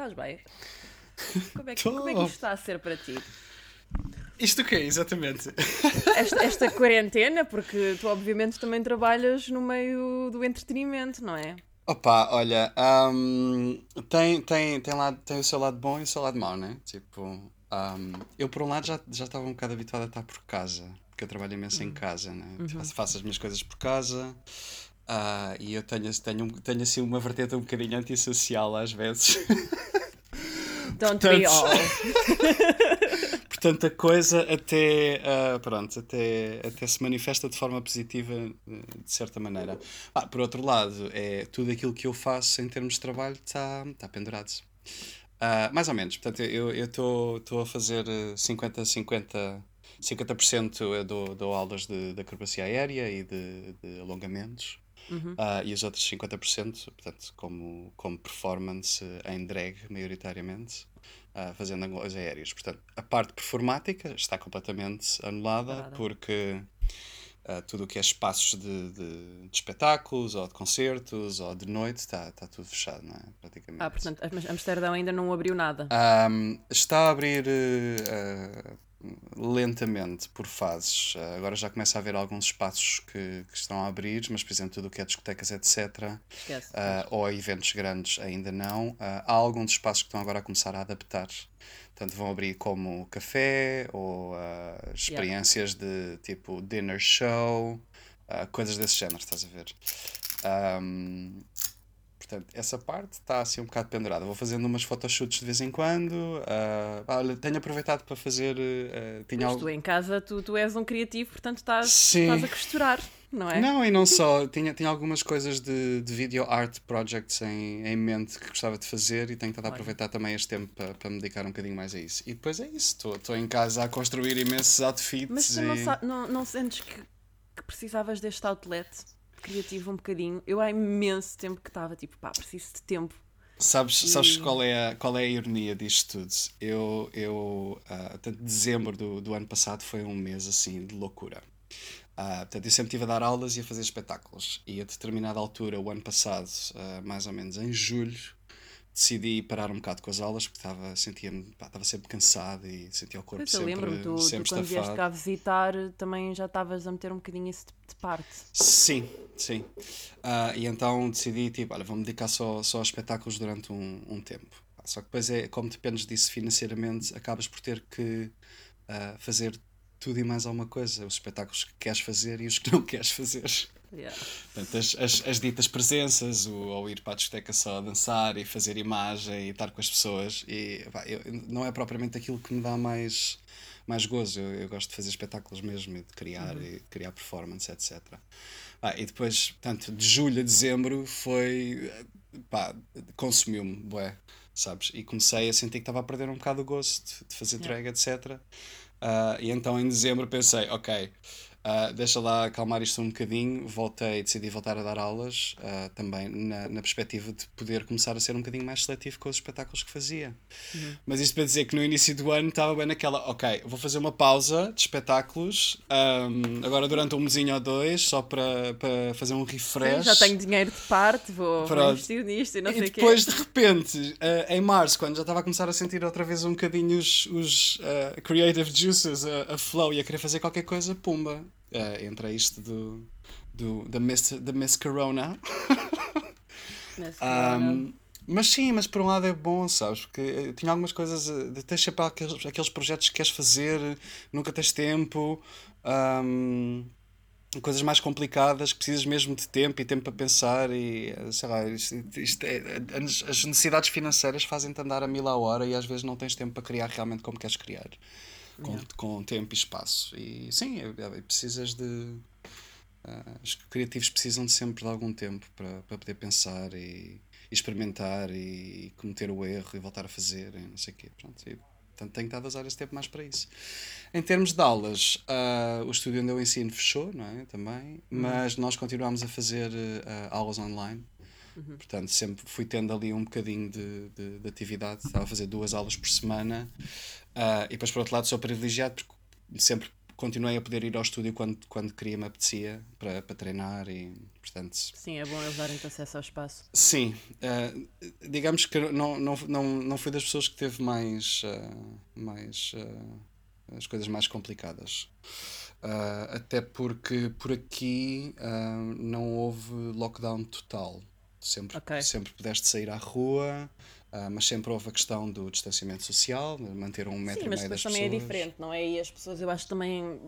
Estás bem? Como é, que, como é que isto está a ser para ti? Isto o quê, exatamente? Esta, esta quarentena, porque tu obviamente também trabalhas no meio do entretenimento, não é? Opa, olha, um, tem, tem, tem, lado, tem o seu lado bom e o seu lado mau, né? Tipo, um, eu por um lado já, já estava um bocado habituado a estar por casa, porque eu trabalho imenso em uhum. casa, né? Uhum. Faço, faço as minhas coisas por casa. Uh, e eu tenho, tenho, tenho assim uma vertente um bocadinho antissocial às vezes. Don't Portanto, we all. Portanto, a coisa até, uh, pronto, até, até se manifesta de forma positiva, de certa maneira. Ah, por outro lado, é tudo aquilo que eu faço em termos de trabalho está tá pendurado. Uh, mais ou menos. Portanto, eu estou a fazer 50-50. 50% eu dou, dou aulas de, de acrobacia aérea e de, de alongamentos. Uhum. Uh, e os outros 50%, portanto, como, como performance em drag, maioritariamente uh, fazendo angolares aéreos. Portanto, a parte performática está completamente anulada Parada. porque uh, tudo o que é espaços de, de, de, espetáculos ou de concertos ou de noite está, está tudo fechado, não é? Praticamente. Ah, portanto, Amsterdão ainda não abriu nada. Um, está a abrir uh, lentamente, por fases. Uh, agora já começa a haver alguns espaços que, que, estão a abrir, mas, por exemplo, tudo o que é discotecas, etc., uh, ou eventos grandes ainda não. Uh, há alguns espaços que estão agora a começar a adaptar. Portanto, vão abrir como café ou experiências yeah. de tipo dinner show, coisas desse género, estás a ver? Um, Portanto, essa parte está assim um bocado pendurada. Vou fazendo umas photoshoots de vez em quando. Uh, olha, tenho aproveitado para fazer. Uh, tinha Mas algo... tu em casa tu, tu és um criativo, portanto estás, estás a costurar, não é? Não, e não só. tinha, tinha algumas coisas de, de video art projects em, em mente que gostava de fazer e tenho estado a aproveitar também este tempo para, para me dedicar um bocadinho mais a isso. E depois é isso. Estou em casa a construir imensos outfits. Mas tu e... não, não, não sentes que, que precisavas deste outlet? Criativo um bocadinho. Eu há imenso tempo que estava tipo, pá, preciso de tempo. Sabes, e... sabes qual, é a, qual é a ironia disto tudo? Eu, eu uh, portanto, dezembro do, do ano passado foi um mês assim de loucura. Uh, portanto, eu sempre estive a dar aulas e a fazer espetáculos. E a determinada altura, o ano passado, uh, mais ou menos em julho, decidi parar um bocado com as aulas porque estava, sentia-me, estava sempre cansado e sentia o corpo pois sempre, lembro, tu, sempre tu quando vieste cá visitar também já estavas a meter um bocadinho isso de, de parte. Sim, sim. Uh, e então decidi, tipo, olha, vou-me dedicar só, só a espetáculos durante um, um tempo. Só que depois é, como dependes disso financeiramente, acabas por ter que uh, fazer tudo e mais alguma coisa. Os espetáculos que queres fazer e os que não queres fazer. Yeah. Portanto, as, as, as, ditas presenças, o, ou ir para a discoteca só a dançar e fazer imagem e estar com as pessoas, e, pá, eu, não é propriamente aquilo que me dá mais, mais gozo. Eu, eu gosto de fazer espetáculos mesmo e de criar, uhum. e criar performance, etc. Ah, e depois, portanto, de julho a dezembro foi. pá, consumiu-me, bué, sabes? E comecei a sentir que estava a perder um bocado o gosto de, de fazer yeah. drag, etc. Uh, e então em dezembro pensei, ok Uh, deixa lá acalmar isto um bocadinho. Voltei, decidi voltar a dar aulas uh, também na, na, perspectiva de poder começar a ser um bocadinho mais seletivo com os espetáculos que fazia. Uhum. Mas isto para dizer que no início do ano estava bem naquela, ok, vou fazer uma pausa de espetáculos um, agora durante um mesinho ou dois, só para, para fazer um refresh. Sim, já tenho dinheiro de parte, vou, vou investir nisto e não e sei o quê. depois, de repente, uh, em março, quando já estava a começar a sentir outra vez um bocadinho os, os creative juices a, a flow e a querer fazer qualquer coisa, pumba uh, entre isto do, do, da, Miss, da Miss Corona. um, mas sim, mas por um lado é bom, sabes? Porque eh, tinha algumas coisas. Eh, de tens sempre aqueles, aqueles projetos que queres fazer, nunca tens tempo. Um, coisas mais complicadas que precisas mesmo de tempo e tempo para pensar e sei lá, isto, isto é, as necessidades financeiras fazem-te andar a mil a hora e às vezes não tens tempo para criar realmente como queres criar com, yeah. com tempo e espaço. E sim, precisas de. Uh, os criativos precisam de sempre de algum tempo para, para poder pensar e, e experimentar e, cometer o erro e voltar a fazer e não sei o quê. Pronto, e, portanto, tenho estado a usar esse tempo mais para isso. Em termos de aulas, uh, o estúdio onde eu ensino fechou, não é? Também, uhum. mas nós continuamos a fazer uh, aulas online. Uhum. Portanto, sempre fui tendo ali um bocadinho de, de, de, atividade. Estava a fazer duas aulas por semana. Uh, e depois, por outro lado, sou privilegiado porque sempre continuei a poder ir ao estúdio quando, quando queria, me apetecia, para, para treinar e, portanto... Sim, é bom eles darem-te acesso ao espaço. Sim, uh, digamos que não, não, não, não fui das pessoas que teve mais, uh, mais uh, as coisas mais complicadas. até porque por aqui não houve lockdown total. Sempre, okay. sempre pudeste sair à rua, Uh, mas sempre houve a questão do distanciamento social, manter um metro Sim, e meio das pessoas. mas também é diferente, não é? E as pessoas, eu acho que também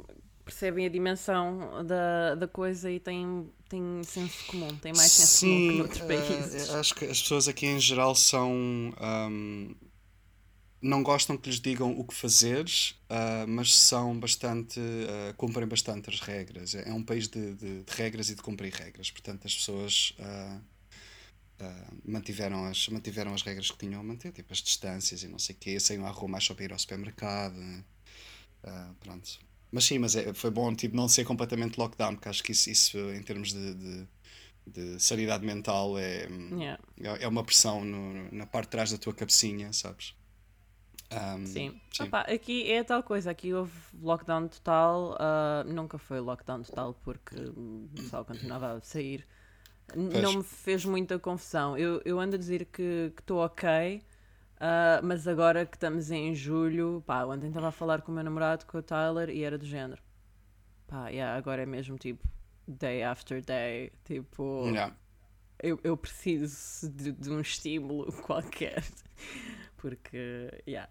percebem a dimensão da, da coisa e têm, têm senso comum, têm mais senso Sim, comum que noutros ah, países. Uh, acho que as pessoas aqui em geral são. Um, não gostam que lhes digam o que fazer, uh, mas são bastante. Uh, cumprem bastante as regras. É, é um país de, de, de, regras e de cumprir regras. Portanto, as pessoas Uh, mantiveram, as, mantiveram as regras que tinham a manter, tipo as distâncias e não sei o quê, saiam à rua mais só para ir ao supermercado. Uh, pronto. Mas sim, mas é, foi bom tipo, não ser completamente lockdown, porque acho que isso, isso em termos de, de, de sanidade mental é, yeah. é, é, uma pressão no, na parte de trás da tua cabecinha, sabes? Um, sim. sim. Opa, aqui é tal coisa, aqui houve lockdown total, uh, nunca foi lockdown total porque o pessoal continuava a sair Pois. Não me fez muita confusão. Eu, eu ando a dizer que estou ok, uh, mas agora que estamos em julho, pá, ontem estava a falar com o meu namorado, com o Tyler, e era do género. Pá, yeah, agora é mesmo tipo day after day, tipo. Yeah. Eu, eu preciso de, de um estímulo qualquer. Porque, yeah.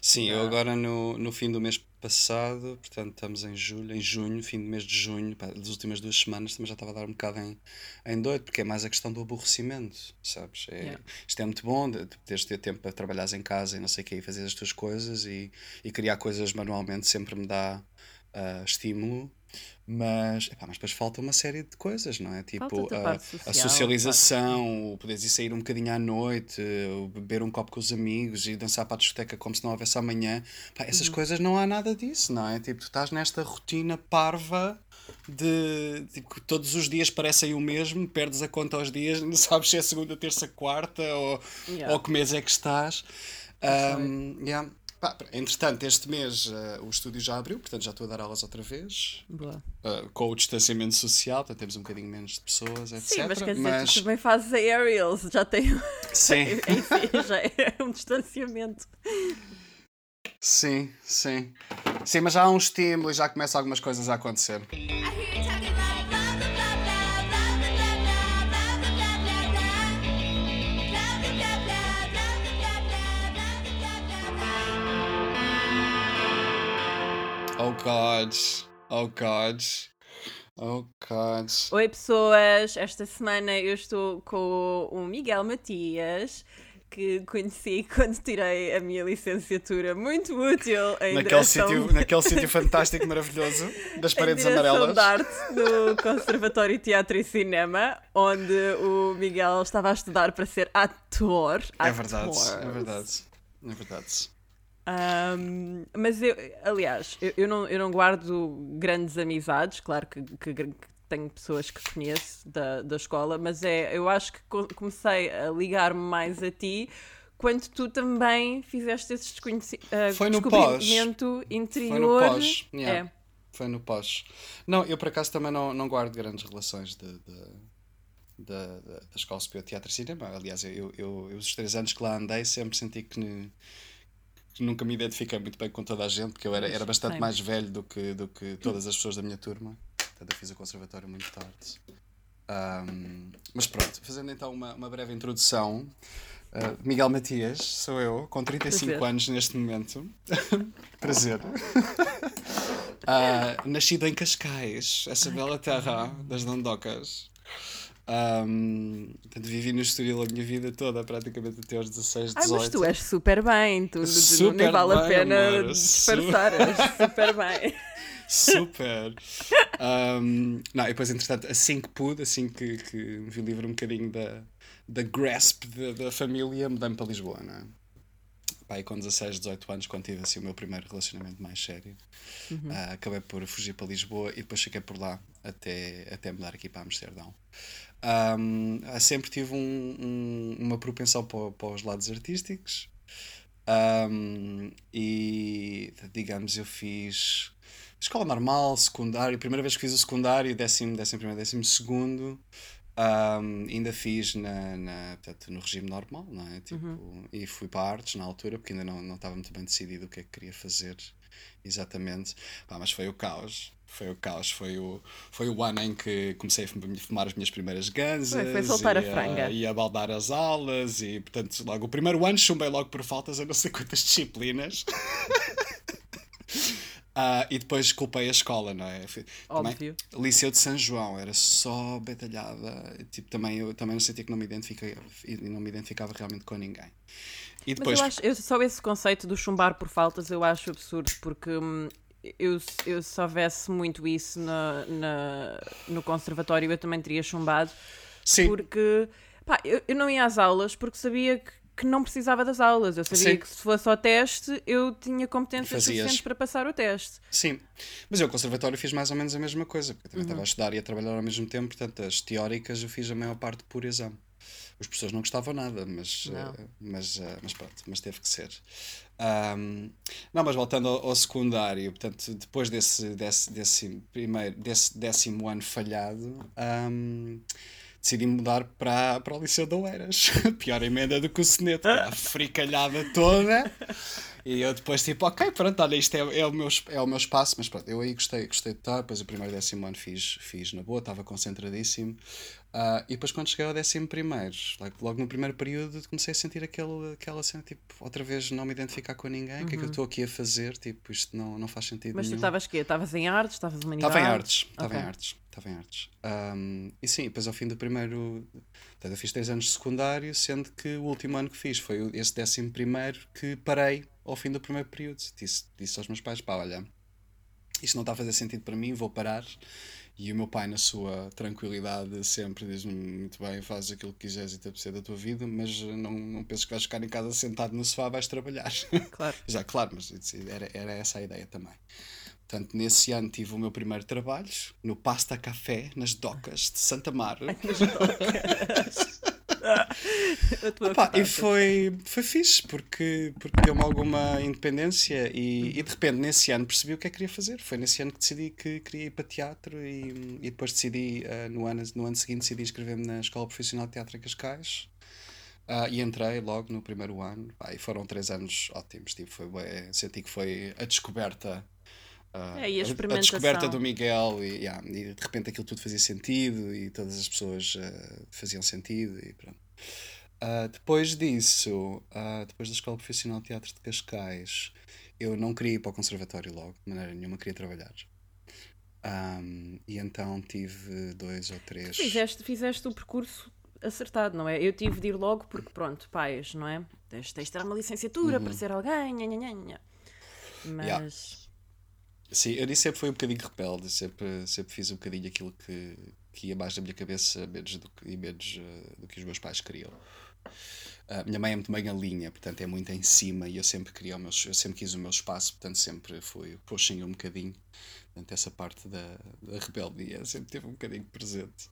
Sim, eu agora no, no fim do mês passado, portanto estamos em julho, em junho, fim do mês de junho, pá, das últimas duas semanas também já estava a dar um bocado em, em doido, porque é mais a questão do aborrecimento, sabes? É, yeah. Isto é muito bom, de, de teres ter tempo para trabalhares em casa e não sei o que, e fazer as tuas coisas e, e criar coisas manualmente sempre me dá uh, estímulo. Mas, epá, mas depois falta uma série de coisas, não é? Tipo a, a, social, a socialização, o poderes ir sair um bocadinho à noite, o beber um copo com os amigos e dançar para a discoteca como se não houvesse amanhã. essas uhum. coisas não há nada disso, não é? Tipo, tu estás nesta rotina parva de tipo, todos os dias parecem o mesmo, perdes a conta aos dias, não sabes se é segunda, terça, quarta ou, yeah. ou que mês é que estás. Um, yeah. Pá, entretanto, este mês uh, o estúdio já abriu, portanto já estou a dar aulas outra vez. Boa. Uh, com o distanciamento social, portanto temos um bocadinho menos de pessoas, etc. Sim, mas quer dizer, mas... tu também fazes aerials, já tem. Sim. já é um distanciamento. Sim, sim. Sim, mas já há um estímulo e já começam algumas coisas a acontecer. God. Oh God. Oh God. Oi pessoas, esta semana eu estou com o Miguel Matias que conheci quando tirei a minha licenciatura, muito útil em naquele sítio, naquele sítio fantástico, maravilhoso, das paredes amarelas. de arte no Conservatório de Teatro e Cinema, onde o Miguel estava a estudar para ser ator. É verdade, é verdade, é verdade. Um, mas eu, aliás, eu, eu, não, eu não guardo grandes amizades, claro que, que, que tenho pessoas que conheço da, da escola, mas é, eu acho que comecei a ligar-me mais a ti quando tu também fizeste esse desconheci uh, Foi no descobrimento pós. interior. Foi no pós. Yeah. É. Foi no pós. Não, eu por acaso também não, não guardo grandes relações de, de, de, da Escola Superior de Teatro e Cinema. Aliás, eu, eu, eu, os três anos que lá andei sempre senti que nunca me identifiquei muito bem com toda a gente, porque eu era, era bastante mais velho do que, do que todas as pessoas da minha turma. Portanto, eu fiz o conservatório muito tarde. Um, mas pronto, fazendo então uma, uma breve introdução. Uh, Miguel Matias, sou eu, com 35 Prazer. anos neste momento. Prazer. Uh, nascido em Cascais, essa bela terra das Dondocas. Um, portanto, vivi no Estoril a minha vida toda, praticamente até aos 16, 18. Ai, mas tu és super bem, tu super nem vale bem, a pena amor. disfarçar, és super bem. Super! Um, não, e depois, entretanto, assim que pude, assim que, que me vi livre um bocadinho da, da grasp da, da família, mudei-me para Lisboa, não é? Pai, com 16, 18 anos, quando tive assim, o meu primeiro relacionamento mais sério, uhum. uh, acabei por fugir para Lisboa e depois fiquei por lá até, até mudar aqui para Amsterdão. Um, sempre tive um, um, uma propensão para, para, os lados artísticos um, e digamos eu fiz escola normal, secundário, primeira vez que fiz o secundário, décimo, décimo primeiro, décimo segundo. Um, ainda fiz na, na, portanto, no regime normal, não é? Tipo, uhum. E fui para artes na altura, porque ainda não, não estava muito bem decidido o que é que queria fazer exatamente. Pá, mas foi o caos. Foi o caos. Foi o, foi o ano em que comecei a fumar as minhas primeiras ganzas. Foi, foi soltar a franga. E a baldar as aulas. E, portanto, logo o primeiro ano chumbei logo por faltas a não sei quantas disciplinas. Uh, e depois culpei a escola, não é? Óbvio. Também, Liceu de São João, era só betalhada. Tipo, também, eu também não sentia que não me, identifiquei, não me identificava realmente com ninguém. E depois... Mas eu acho, eu, só esse conceito do chumbar por faltas eu acho absurdo, porque hum, eu, eu, se houvesse muito isso na, na, no conservatório, eu também teria chumbado. Sim. Porque pá, eu, eu não ia às aulas porque sabia que que não precisava das aulas. Eu sabia Sim. que se fosse ao teste, eu tinha competências suficientes para passar o teste. Sim, mas eu, conservatório, fiz mais ou menos a mesma coisa, porque eu também uhum. estava a estudar e a trabalhar ao mesmo tempo, portanto, as teóricas eu fiz a maior parte por exame. Os professores não gostavam nada, mas, uh, mas, uh, mas pronto, mas teve que ser. Um, não, mas voltando ao, ao, secundário, portanto, depois desse, desse, desse, primeiro, desse décimo ano falhado. Um, decidi mudar para, para o Liceu de Oeiras. Pior emenda do que o Seneto, a fricalhada toda. E eu depois, tipo, ok, pronto, olha, isto é, é, o, meu, é o meu espaço, mas pronto, eu aí gostei, gostei de estar. Depois, o primeiro décimo ano fiz, fiz na boa, estava concentradíssimo. Uh, e depois, quando cheguei ao décimo primeiro, logo no primeiro período, comecei a sentir aquele, aquela cena, tipo, outra vez não me identificar com ninguém, o uhum. que é que eu uhum. estou aqui a fazer? Tipo, isto não, não faz sentido Mas nenhum. tu estavas quê? Estavas em artes? Estavas em? Estava em artes, estava okay. em artes estava em artes. Um, e sim, depois ao fim do primeiro. Portanto, eu fiz três anos de secundário, sendo que o último ano que fiz foi esse décimo primeiro que parei ao fim do primeiro período. Disse, disse aos meus pais: pá, olha, isto não está a fazer sentido para mim, vou parar. E o meu pai, na sua tranquilidade, sempre diz-me muito bem, faz aquilo que quiseres e te apetecer da tua vida, mas não, não penso que vais ficar em casa sentado no sofá, vais trabalhar. Claro. Já, claro, mas era, era essa a ideia também. Portanto, nesse ano tive o meu primeiro trabalho no Pasta Café, nas docas de Santa Mar. Ai, nas docas. Opa, e foi, foi fixe porque, porque deu-me alguma independência e, e, de repente nesse ano percebi o que é que queria fazer. Foi nesse ano que decidi que queria ir para teatro e, e depois decidi, uh, no, ano, no ano seguinte, decidi inscrever-me na Escola Profissional de Teatro em Cascais. Uh, e entrei logo no primeiro ano. Ah, e foram três anos ótimos. Tipo, foi, senti que foi a descoberta Uh, é, a, a, descoberta do Miguel e, yeah, e, de repente aquilo tudo fazia sentido e todas as pessoas uh, faziam sentido e pronto. Uh, depois disso, depois da Escola Profissional de Teatro de Cascais, eu não queria ir para o conservatório logo, de maneira nenhuma, queria trabalhar. Um, e então tive dois ou três. Fizeste, fizeste o percurso acertado, não é? Eu tive de ir logo porque, pronto, pais, não é? Tens, tens de ter uma licenciatura uhum. para ser alguém, nha, nha, nha. mas. Yeah. Sim, eu sempre fui um bocadinho rebelde, sempre, sempre fiz um bocadinho aquilo que, que ia mais da minha cabeça menos do que, e menos uh, do que os meus pais queriam. A minha mãe é muito a linha, portanto é muito em cima e eu sempre queria o meu, eu sempre quis o meu espaço, portanto sempre fui pushing um bocadinho. Portanto, essa parte da, da rebeldia sempre teve um bocadinho presente.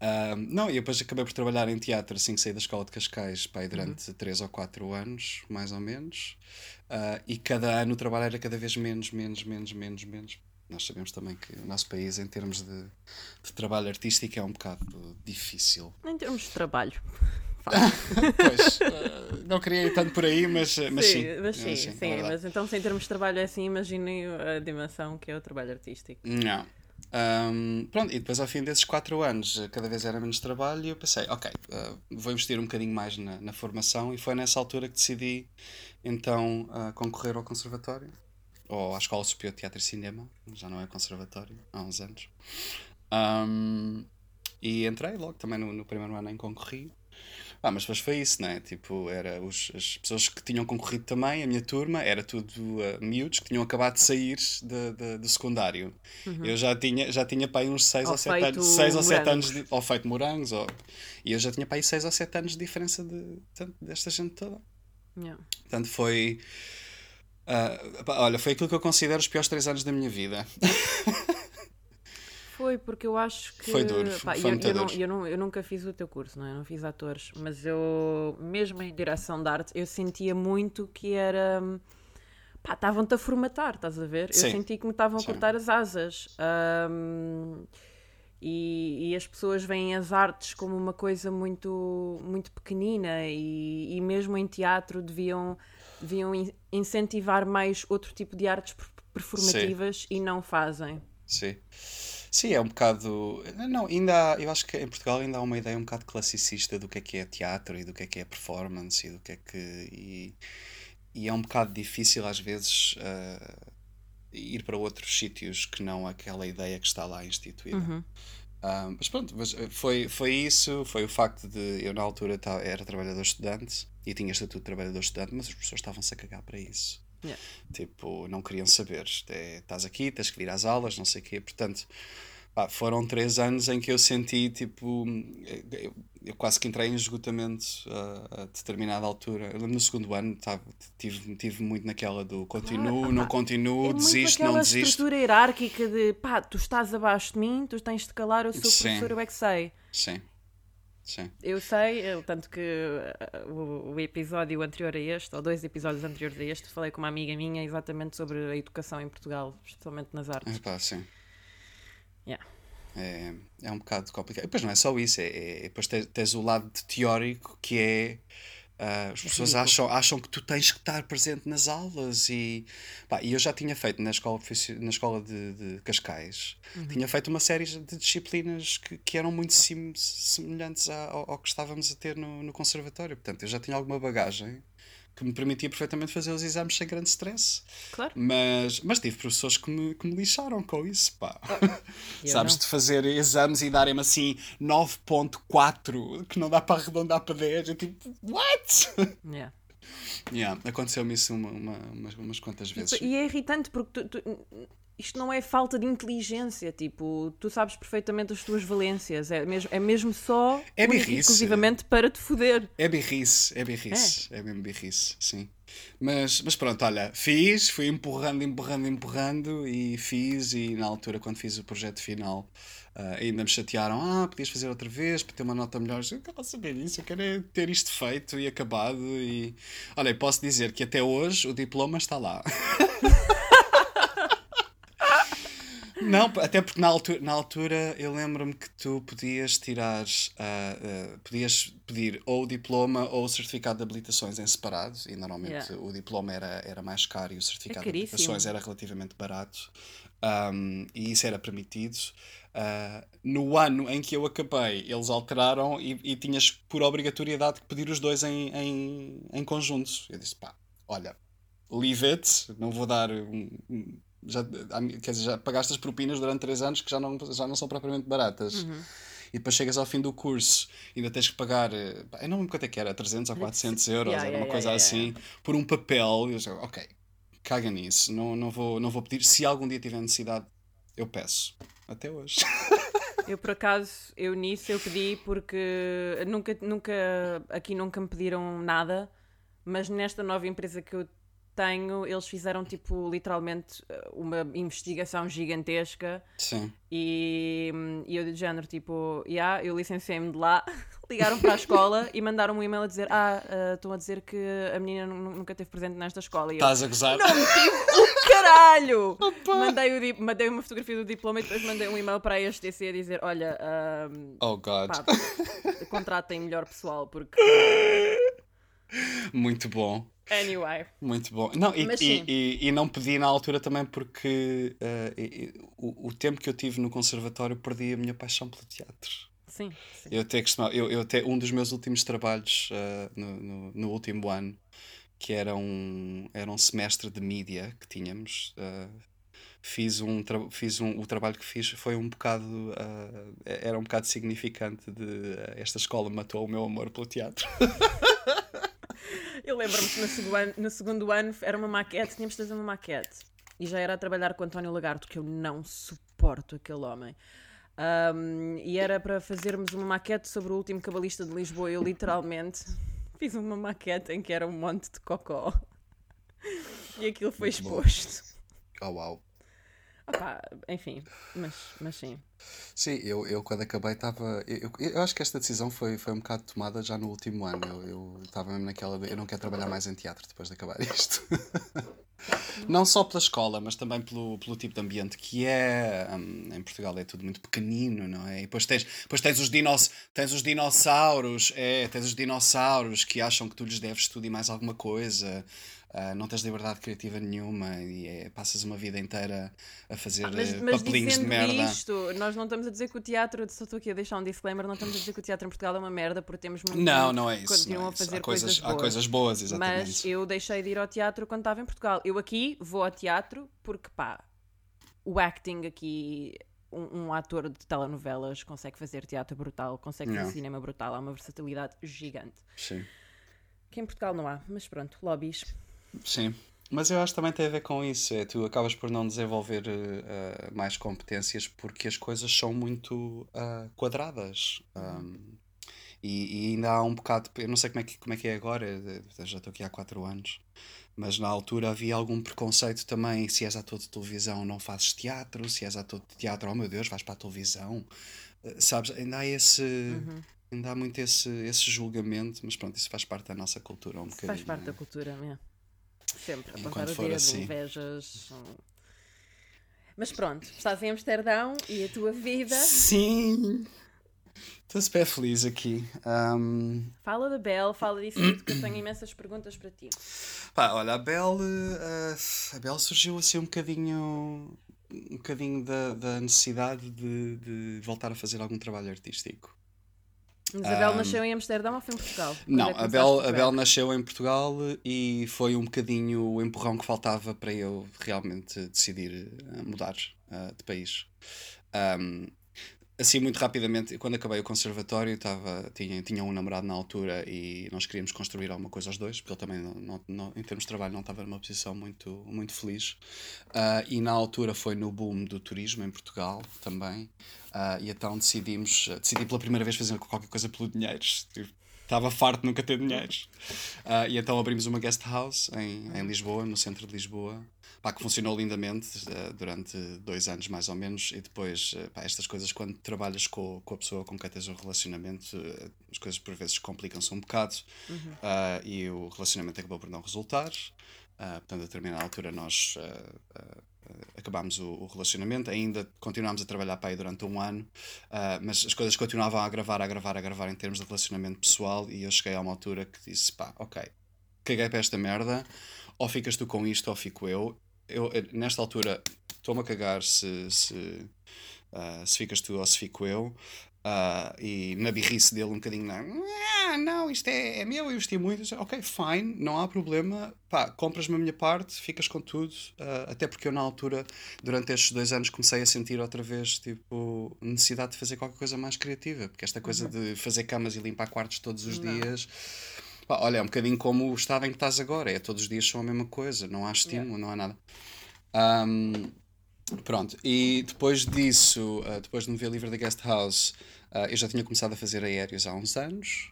Uh, não, e depois acabei por trabalhar em teatro assim que saí da escola de Cascais, pai, durante uhum. 3 ou 4 anos, mais ou menos. Uh, e cada ano o trabalho era cada vez menos, menos, menos, menos, menos. Nós sabemos também que o nosso país, em termos de, de trabalho artístico, é um bocado difícil. Em termos de trabalho. pois, uh, não queria ir tanto por aí, mas, mas sim. sim. Mas sim, é, sim, sim é mas então se em termos de trabalho é assim, imaginem a dimensão que é o trabalho artístico. Não. Um, pronto, e depois ao fim desses quatro anos, cada vez era menos trabalho e eu pensei, ok, uh, vou investir um bocadinho mais na, na, formação e foi nessa altura que decidi então uh, concorrer ao conservatório ou à Escola Superior de Teatro e Cinema, já não é conservatório, há uns anos. Um, e entrei logo também no, no primeiro ano em concorri ah, mas depois foi isso, né? Tipo, era os, as pessoas que tinham concorrido também, a minha turma, era tudo uh, miúdos que tinham acabado de sair de, de, do secundário. Uhum. Eu já tinha, já tinha para aí uns 6 ou 7 anos, 6 ou 7 anos de, ou feito morangos, ou, e eu já tinha para aí 6 ou 7 anos de diferença de, de, desta gente toda. Yeah. Portanto, foi. Uh, olha, foi aquilo que eu considero os piores 3 anos da minha vida. Foi, porque eu acho que. Foi duro. Pá, foi eu, muito eu, duro. Não, eu, não, eu nunca fiz o teu curso, não é? Eu não fiz atores, mas eu, mesmo em direção de arte, eu sentia muito que era. pá, estavam-te a formatar, estás a ver? Sim. Eu senti que me estavam a cortar as asas. Um, e, e, as pessoas veem as artes como uma coisa muito, muito pequenina e, e mesmo em teatro deviam, deviam incentivar mais outro tipo de artes performativas Sim. e não fazem. Sim. Sim, é um bocado. Não, ainda há, eu acho que em Portugal ainda há uma ideia um bocado classicista do que é que é teatro e do que é que é performance e do que é que. E, e é um bocado difícil às vezes uh, ir para outros sítios que não aquela ideia que está lá instituída. Uhum. Uh, mas pronto, mas eh, foi, foi isso, foi o facto de eu na altura era trabalhador estudante e tinha estatuto de trabalhador estudante, mas as pessoas estavam-se a cagar para isso. Yeah. Tipo, não queriam saber. É, estás aqui, tens que vir às aulas, não sei o quê. Portanto, pá, foram três anos em que eu senti, tipo, eu, eu quase que entrei em esgotamento a, a, determinada altura. Eu lembro no segundo ano, tava, tive, tive muito naquela do continuo, ah, não continuo, é desisto, não desisto. estrutura hierárquica de pá, tu estás abaixo de mim, tu tens de calar, eu sou Sim. professor, eu é que sei. Sim. Sim. Eu sei, eu, tanto que o, o, episódio anterior a este, ou dois episódios anteriores a este, falei com uma amiga minha exatamente sobre a educação em Portugal, especialmente nas artes. Epá, sim. Yeah. É, é um bocado complicado. E depois não é só isso, é, é depois tens, tens o lado teórico que é Uh, as pessoas acham, acham que tu tens que estar presente nas aulas e, pá, e eu já tinha feito na escola, na escola de, de Cascais uhum. tinha feito uma série de disciplinas que, que eram muito sim, semelhantes ao, ao, que estávamos a ter no, no conservatório portanto eu já tinha alguma bagagem que me permitia perfeitamente fazer os exames sem grande stress. Claro. Mas, mas tive professores que me, que me lixaram com isso, pá. Oh, Sabes, não. de fazer exames e darem-me assim 9.4, que não dá para arredondar para 10. Eu tipo, what? Yeah. Yeah, Aconteceu-me isso uma, uma, umas, umas quantas vezes. E é irritante porque tu, tu, isto não é falta de inteligência, tipo, tu sabes perfeitamente as tuas valências, é mesmo, é mesmo só é birrice. exclusivamente para te foder. É birrice, é birrice, é, é mesmo birrice, sim. Mas, mas pronto, olha, fiz, fui empurrando, empurrando, empurrando e fiz, e na altura, quando fiz o projeto final, uh, ainda me chatearam: ah, podias fazer outra vez para ter uma nota melhor. Eu quero saber isso, eu quero é ter isto feito e acabado. E olha, posso dizer que até hoje o diploma está lá. Não, até porque na altura, na altura eu lembro-me que tu podias tirar, uh, uh, podias pedir ou o diploma ou o certificado de habilitações em separado, e normalmente yeah. o diploma era, era mais caro e o certificado é de habilitações era relativamente barato, um, e isso era permitido. Uh, no ano em que eu acabei, eles alteraram e, e tinhas por obrigatoriedade que pedir os dois em, em, em conjunto. Eu disse, pá, olha, leave it, não vou dar um, já, quer dizer, já pagaste as propinas durante 3 anos que já não, já não são propriamente baratas. Uhum. E depois chegas ao fim do curso e ainda tens que pagar, eh, eu não lembro quanto é que era, 300 ou 400 euros, yeah, era uma yeah, coisa yeah, assim, por um papel. E eu digo, ok, caga nisso, não, não, vou, não vou pedir. Se algum dia tiver necessidade, eu peço. Até hoje. Eu, por acaso, eu nisso eu pedi porque nunca, nunca, aqui nunca me pediram nada, mas nesta nova empresa que eu tenho, eles fizeram tipo literalmente uma investigação gigantesca. Sim. E, e eu de género, tipo, yeah, eu licenciei-me de lá, ligaram para a escola e mandaram um e-mail a dizer: Ah, uh, estão a dizer que a menina nunca esteve presente nesta escola. Estás a gozar? Não tive o caralho! mandei, o, mandei uma fotografia do diploma e depois mandei um e-mail para a STC a dizer: Olha, um, oh God. Contratem melhor pessoal porque. Muito bom. Anyway. Muito bom. Não, e, e, e, e, não pedi na altura também porque uh, e, o, o tempo que eu tive no conservatório perdi a minha paixão pelo teatro. Sim. sim. Eu até eu, eu até um dos meus últimos trabalhos uh, no, no, no, último ano, que era um, era um semestre de mídia que tínhamos. Uh, fiz um fiz um o trabalho que fiz foi um bocado uh, era um bocado significante de uh, esta escola matou o meu amor pelo teatro Eu lembro-me que no segundo, ano, no segundo ano era uma maquete, tínhamos de fazer uma maquete. E já era a trabalhar com António Lagarto, que eu não suporto aquele homem. Um, e era para fazermos uma maquete sobre o último cabalista de Lisboa. Eu literalmente fiz uma maquete em que era um monte de cocó. E aquilo foi exposto. Oh, uau. Opa, enfim, mas, mas sim. Sim, eu, eu quando acabei estava. Eu, eu, acho que esta decisão foi, foi um bocado tomada já no último ano. Eu estava mesmo naquela. Eu não quero trabalhar mais em teatro depois de acabar isto. Não só pela escola, mas também pelo, pelo tipo de ambiente que é. Um, em Portugal é tudo muito pequenino, não é? E depois tens, depois tens, os, dinos, tens os dinossauros, é, tens os dinossauros que acham que tu lhes deves tudo e mais alguma coisa. Uh, não tens liberdade criativa nenhuma e é, passas uma vida inteira a fazer ah, mas, eh, mas papelinhos de merda. Isto, nós não estamos a dizer que o teatro, só estou aqui a deixar um disclaimer, não estamos a dizer que o teatro em Portugal é uma merda porque temos muito Não, não é isso. Continuam é a fazer há coisas, coisas boas. Há coisas boas, exatamente. Mas eu deixei de ir ao teatro quando estava em Portugal. Eu aqui vou ao teatro porque pá, o acting aqui um, um, ator de telenovelas consegue fazer teatro brutal, consegue fazer cinema brutal, há uma versatilidade gigante. Sim. Que em Portugal não há, mas pronto, lobbies. Sim. Mas eu acho que também tem a ver com isso. É, tu acabas por não desenvolver uh, mais competências porque as coisas são muito uh, quadradas. Um, e, e, ainda há um bocado. Eu não sei como é que, como é, que é agora, já estou aqui há 4 anos. Mas na altura havia algum preconceito também. Se és ator de televisão, não fazes teatro. Se és ator de teatro, oh meu Deus, vais para a televisão. Uh, sabes? Ainda há esse. Uhum. Ainda há muito esse, esse julgamento, mas pronto, isso faz parte da nossa cultura um bocadinho. Faz parte da cultura mesmo. Sempre, apontar o dedo, assim. invejas. Mas pronto, estás em Amsterdão e a tua vida. Sim! Estou super feliz aqui. Um... Fala da Bel, fala disso tudo, que eu tenho imensas perguntas para ti. Pá, olha, a Bel, uh, a Bel surgiu assim um bocadinho, um bocadinho da, da necessidade de, de voltar a fazer algum trabalho artístico. Mas a Bel um, nasceu em Amsterdão ou foi em Portugal? Não, é a Bel, a Bel nasceu em Portugal e foi um bocadinho o empurrão que faltava para eu realmente decidir eh, mudar uh, de país. Um, assim, muito rapidamente, quando acabei o conservatório, estava, tinha, tinha um namorado na altura e nós queríamos construir alguma coisa aos dois, porque ele também, não, não, em termos de trabalho, não estava numa posição muito, muito feliz. Uh, e na altura foi no boom do turismo em Portugal também. Uh, e então decidimos, decidi pela primeira vez fazer qualquer coisa pelo dinheiro. Estava farto de nunca ter dinheiro. Uh, e então abrimos uma guest house em, em Lisboa, no centro de Lisboa. Pá, que funcionou lindamente uh, durante dois anos mais ou menos. E depois, pá, estas coisas, quando trabalhas com, com a pessoa com quem tens um relacionamento, as coisas por vezes complicam-se um bocado. Uhum. e o relacionamento acabou por não resultar. portanto, a determinada altura, nós acabámos o, o, relacionamento, ainda continuámos a trabalhar para aí durante um ano, uh, mas as coisas continuavam a gravar, a gravar, a gravar em termos de relacionamento pessoal e eu cheguei a uma altura que disse, pá, ok, caguei para esta merda, ou ficas tu com isto ou fico eu. Eu, nesta altura, estou-me a cagar se, se, uh, se ficas tu ou se fico eu. Uh, e na birrice dele um bocadinho ah, não, isto é, é meu, eu investi muito ok, fine, não há problema pá, compras-me a minha parte, ficas com tudo uh, até porque eu na altura durante estes dois anos comecei a sentir outra vez tipo, necessidade de fazer qualquer coisa mais criativa, porque esta coisa uhum. de fazer camas e limpar quartos todos os não. dias pá, olha, é um bocadinho como o estado em que estás agora, é todos os dias são a mesma coisa, não há estímulo, yeah. não há nada um, Pronto, e depois disso, uh, depois de me ver livre da Guest House, uh, eu já tinha começado a fazer aéreos há uns anos.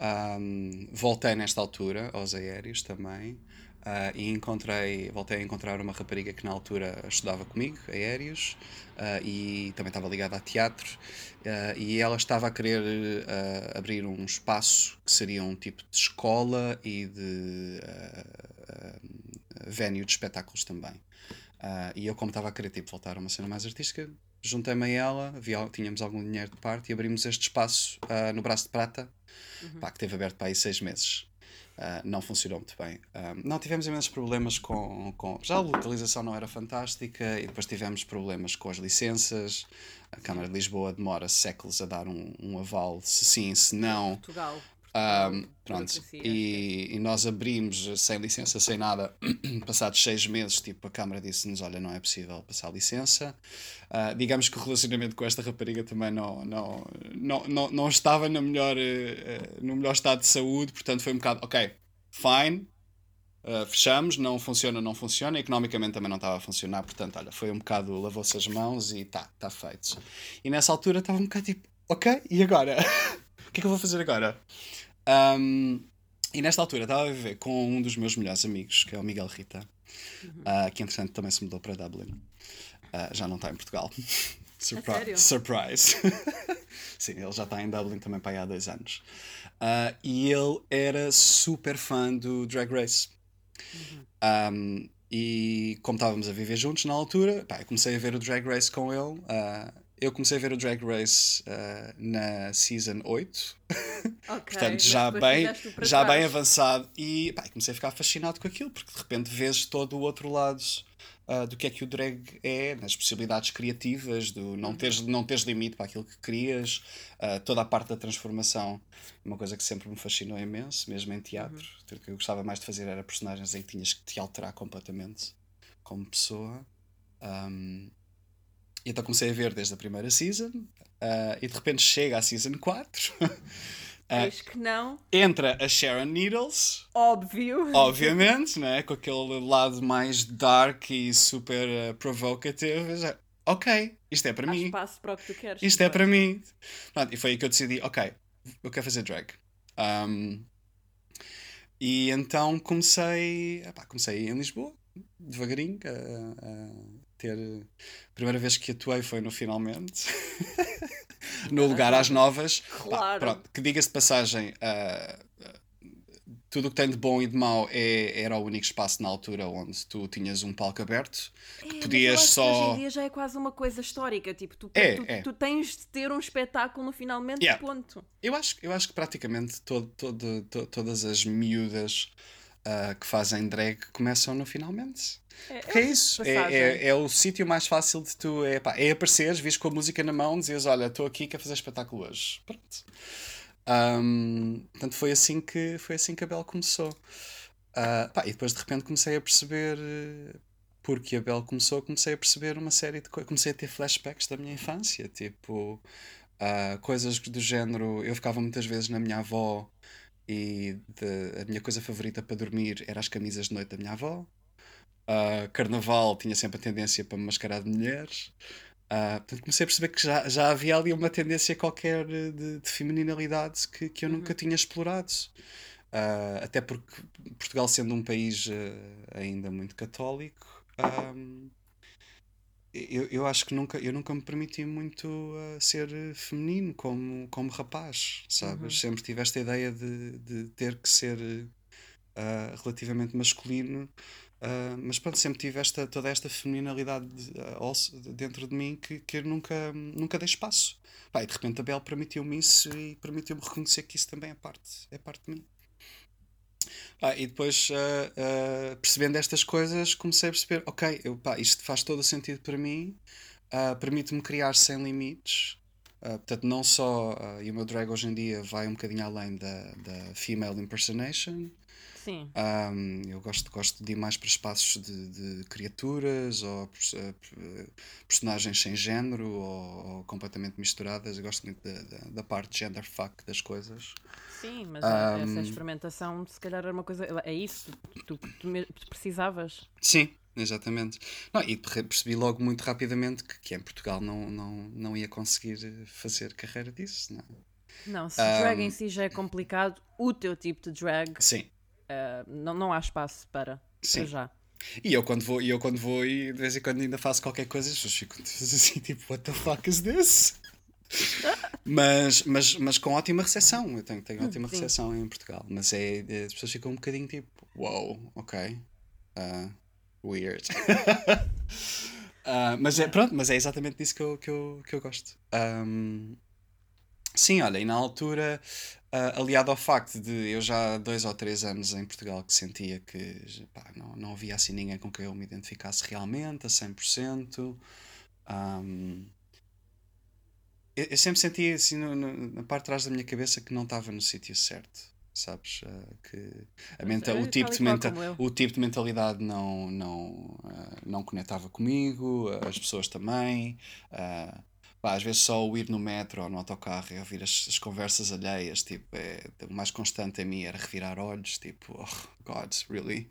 Um, voltei nesta altura aos aéreos também. Uh, e encontrei, voltei a encontrar uma rapariga que na altura estudava comigo, aéreos, uh, e também estava ligada a teatro, uh, e ela estava a querer abrir um espaço que seria um tipo de escola e de venue de espetáculos também. E eu, como estava a querer tipo, voltar a uma cena mais artística, juntei-me a ela, havia, tínhamos algum dinheiro de parte e abrimos este espaço no Braço de Prata, uhum. pá, que teve aberto para aí seis meses. Uh, não funcionou muito bem. não tivemos imensos problemas com, com. Já a localização não era fantástica e depois tivemos problemas com as licenças. A Câmara de Lisboa demora séculos a dar um, um aval, se sim, se não. Portugal. Um, pronto, e, e, nós abrimos sem licença, sem nada, passados seis meses, tipo, a Câmara disse-nos, olha, não é possível passar licença. Uh, digamos que o relacionamento com esta rapariga também não, não, não, não, não estava no melhor, uh, no melhor estado de saúde, portanto foi um bocado, ok, fine, uh, fechamos, não funciona, não funciona, economicamente também não estava a funcionar, portanto, olha, foi um bocado, lavou-se as mãos e tá, está feito. E nessa altura estava um bocado tipo, ok, e agora? o que é que eu vou fazer agora? Um, e nesta altura estava a viver com um dos meus melhores amigos, que é o Miguel Rita, uhum. uh, que entretanto também se mudou para Dublin. Uh, já não está em Portugal. Surpri surprise. Sim, ele já está em Dublin também para aí há dois anos. Uh, e ele era super fã do Drag Race. Uhum. Um, e como estávamos a viver juntos na altura, pá, eu comecei a ver o Drag Race com ele. Uh, eu comecei a ver o Drag Race uh, na Season 8, okay, portanto já bem, já bem avançado, e pá, comecei a ficar fascinado com aquilo, porque de repente vês todo o outro lado uh, do que é que o drag é, nas possibilidades criativas, do não teres, não teres limite para aquilo que querias, uh, toda a parte da transformação, uma coisa que sempre me fascinou imenso, mesmo em teatro. Uhum. O que eu gostava mais de fazer era personagens em que tinhas que te alterar completamente como pessoa. Um, e então comecei a ver desde a primeira season, uh, e de repente chega à season 4. Acho que não. Entra a Sharon Needles. Óbvio. Obviamente, né? com aquele lado mais dark e super uh, provocative. Já, ok, isto é para Há mim. espaço para o que tu queres. Isto é para mim. Pronto, e foi aí que eu decidi: ok, eu quero fazer drag. Um, e então comecei, epá, comecei em Lisboa, devagarinho, a ter. A primeira vez que atuei foi no Finalmente. no lugar às novas. Claro. Pá, pronto, que diga-se de passagem, uh, tudo o que tem de bom e de mau é, era o único espaço na altura onde tu tinhas um palco aberto que é, podias só. hoje em dia já é quase uma coisa histórica. Tipo, tu, é, tu, é. tu tens de ter um espetáculo no finalmente, yeah. ponto. Eu acho, eu acho que praticamente todo, todo, todo todas as miúdas uh, que fazem drag começam no finalmente. É, é, é isso. É, é, é, o sítio mais fácil de tu. É, pá, é apareceres, vês com a música na mão, dizes: Olha, estou aqui, quero fazer espetáculo hoje. Pronto. Um, portanto, foi assim que, foi assim que a Bel começou. Uh, pá, e depois de repente comecei a perceber. Porque a Bel começou, comecei a perceber uma série de coisas. Comecei a ter flashbacks da minha infância, tipo. Uh, coisas do género. Eu ficava muitas vezes na minha avó e de, a minha coisa favorita para dormir era as camisas de noite da minha avó. Uh, carnaval tinha sempre a tendência para me mascarar de mulheres. Uh, portanto, comecei a perceber que já, já havia ali uma tendência qualquer de, de feminilidade que, que eu uhum. nunca tinha explorado. Uh, até porque Portugal, sendo um país ainda muito católico, um, eu, eu acho que nunca, eu nunca me permiti muito uh, ser feminino como, como rapaz, sabes? Uhum. Sempre tive esta ideia de, de ter que ser uh, relativamente masculino Uh, mas pronto, sempre tive esta, toda esta feminilidade uh, dentro de mim que, que nunca, nunca dei espaço. Pá, e de repente a Bel permitiu-me isso e permitiu-me reconhecer que isso também é parte, é parte de mim. Pá, e depois, uh, percebendo estas coisas, comecei a perceber: ok, eu, pá, isto faz todo o sentido para mim, permite-me criar sem limites. portanto, não só. e o meu drag hoje em dia vai um bocadinho além da, da female impersonation, Sim. Um, eu gosto, gosto de ir mais para espaços de, de criaturas ou uh, personagens sem género ou, ou, completamente misturadas. Eu gosto muito da, da, da parte gender fuck das coisas. Sim, mas um, essa experimentação, se calhar, era uma coisa. É isso, tu, tu, tu precisavas. Sim, Exatamente. Não, e percebi logo muito rapidamente que, que em Portugal não, não, não ia conseguir fazer carreira disso. Não, não se um, drag em si já é complicado, o teu tipo de drag sim. Uh, não, não há espaço para, Sim. já. E eu quando vou, e eu quando vou e de vez em quando ainda faço qualquer coisa, as pessoas ficam assim, tipo, what the fuck is this? mas, mas, mas com ótima recepção, eu tenho, tenho ótima Sim. recepção em Portugal, mas é, é, as pessoas ficam um bocadinho tipo, wow, ok, uh, weird. uh, mas é, pronto, mas é exatamente disso que eu, que eu, que eu gosto. Um, sim, olha, e na altura Uh, aliado ao facto de eu já há dois ou três anos em Portugal que sentia que pá, não, não havia assim ninguém com quem eu me identificasse realmente a 100%. Um, eu, eu sempre sentia assim no, no, na parte de trás da minha cabeça que não estava no sítio certo, sabes? Uh, que a menta, o, tipo de menta, o tipo de mentalidade não, não, uh, não conectava comigo, as pessoas também. Uh, Pá, às vezes só o ir no metro ou no autocarro e ouvir as, as conversas alheias, tipo, é, o mais constante a mim era revirar olhos, tipo, oh, God, really?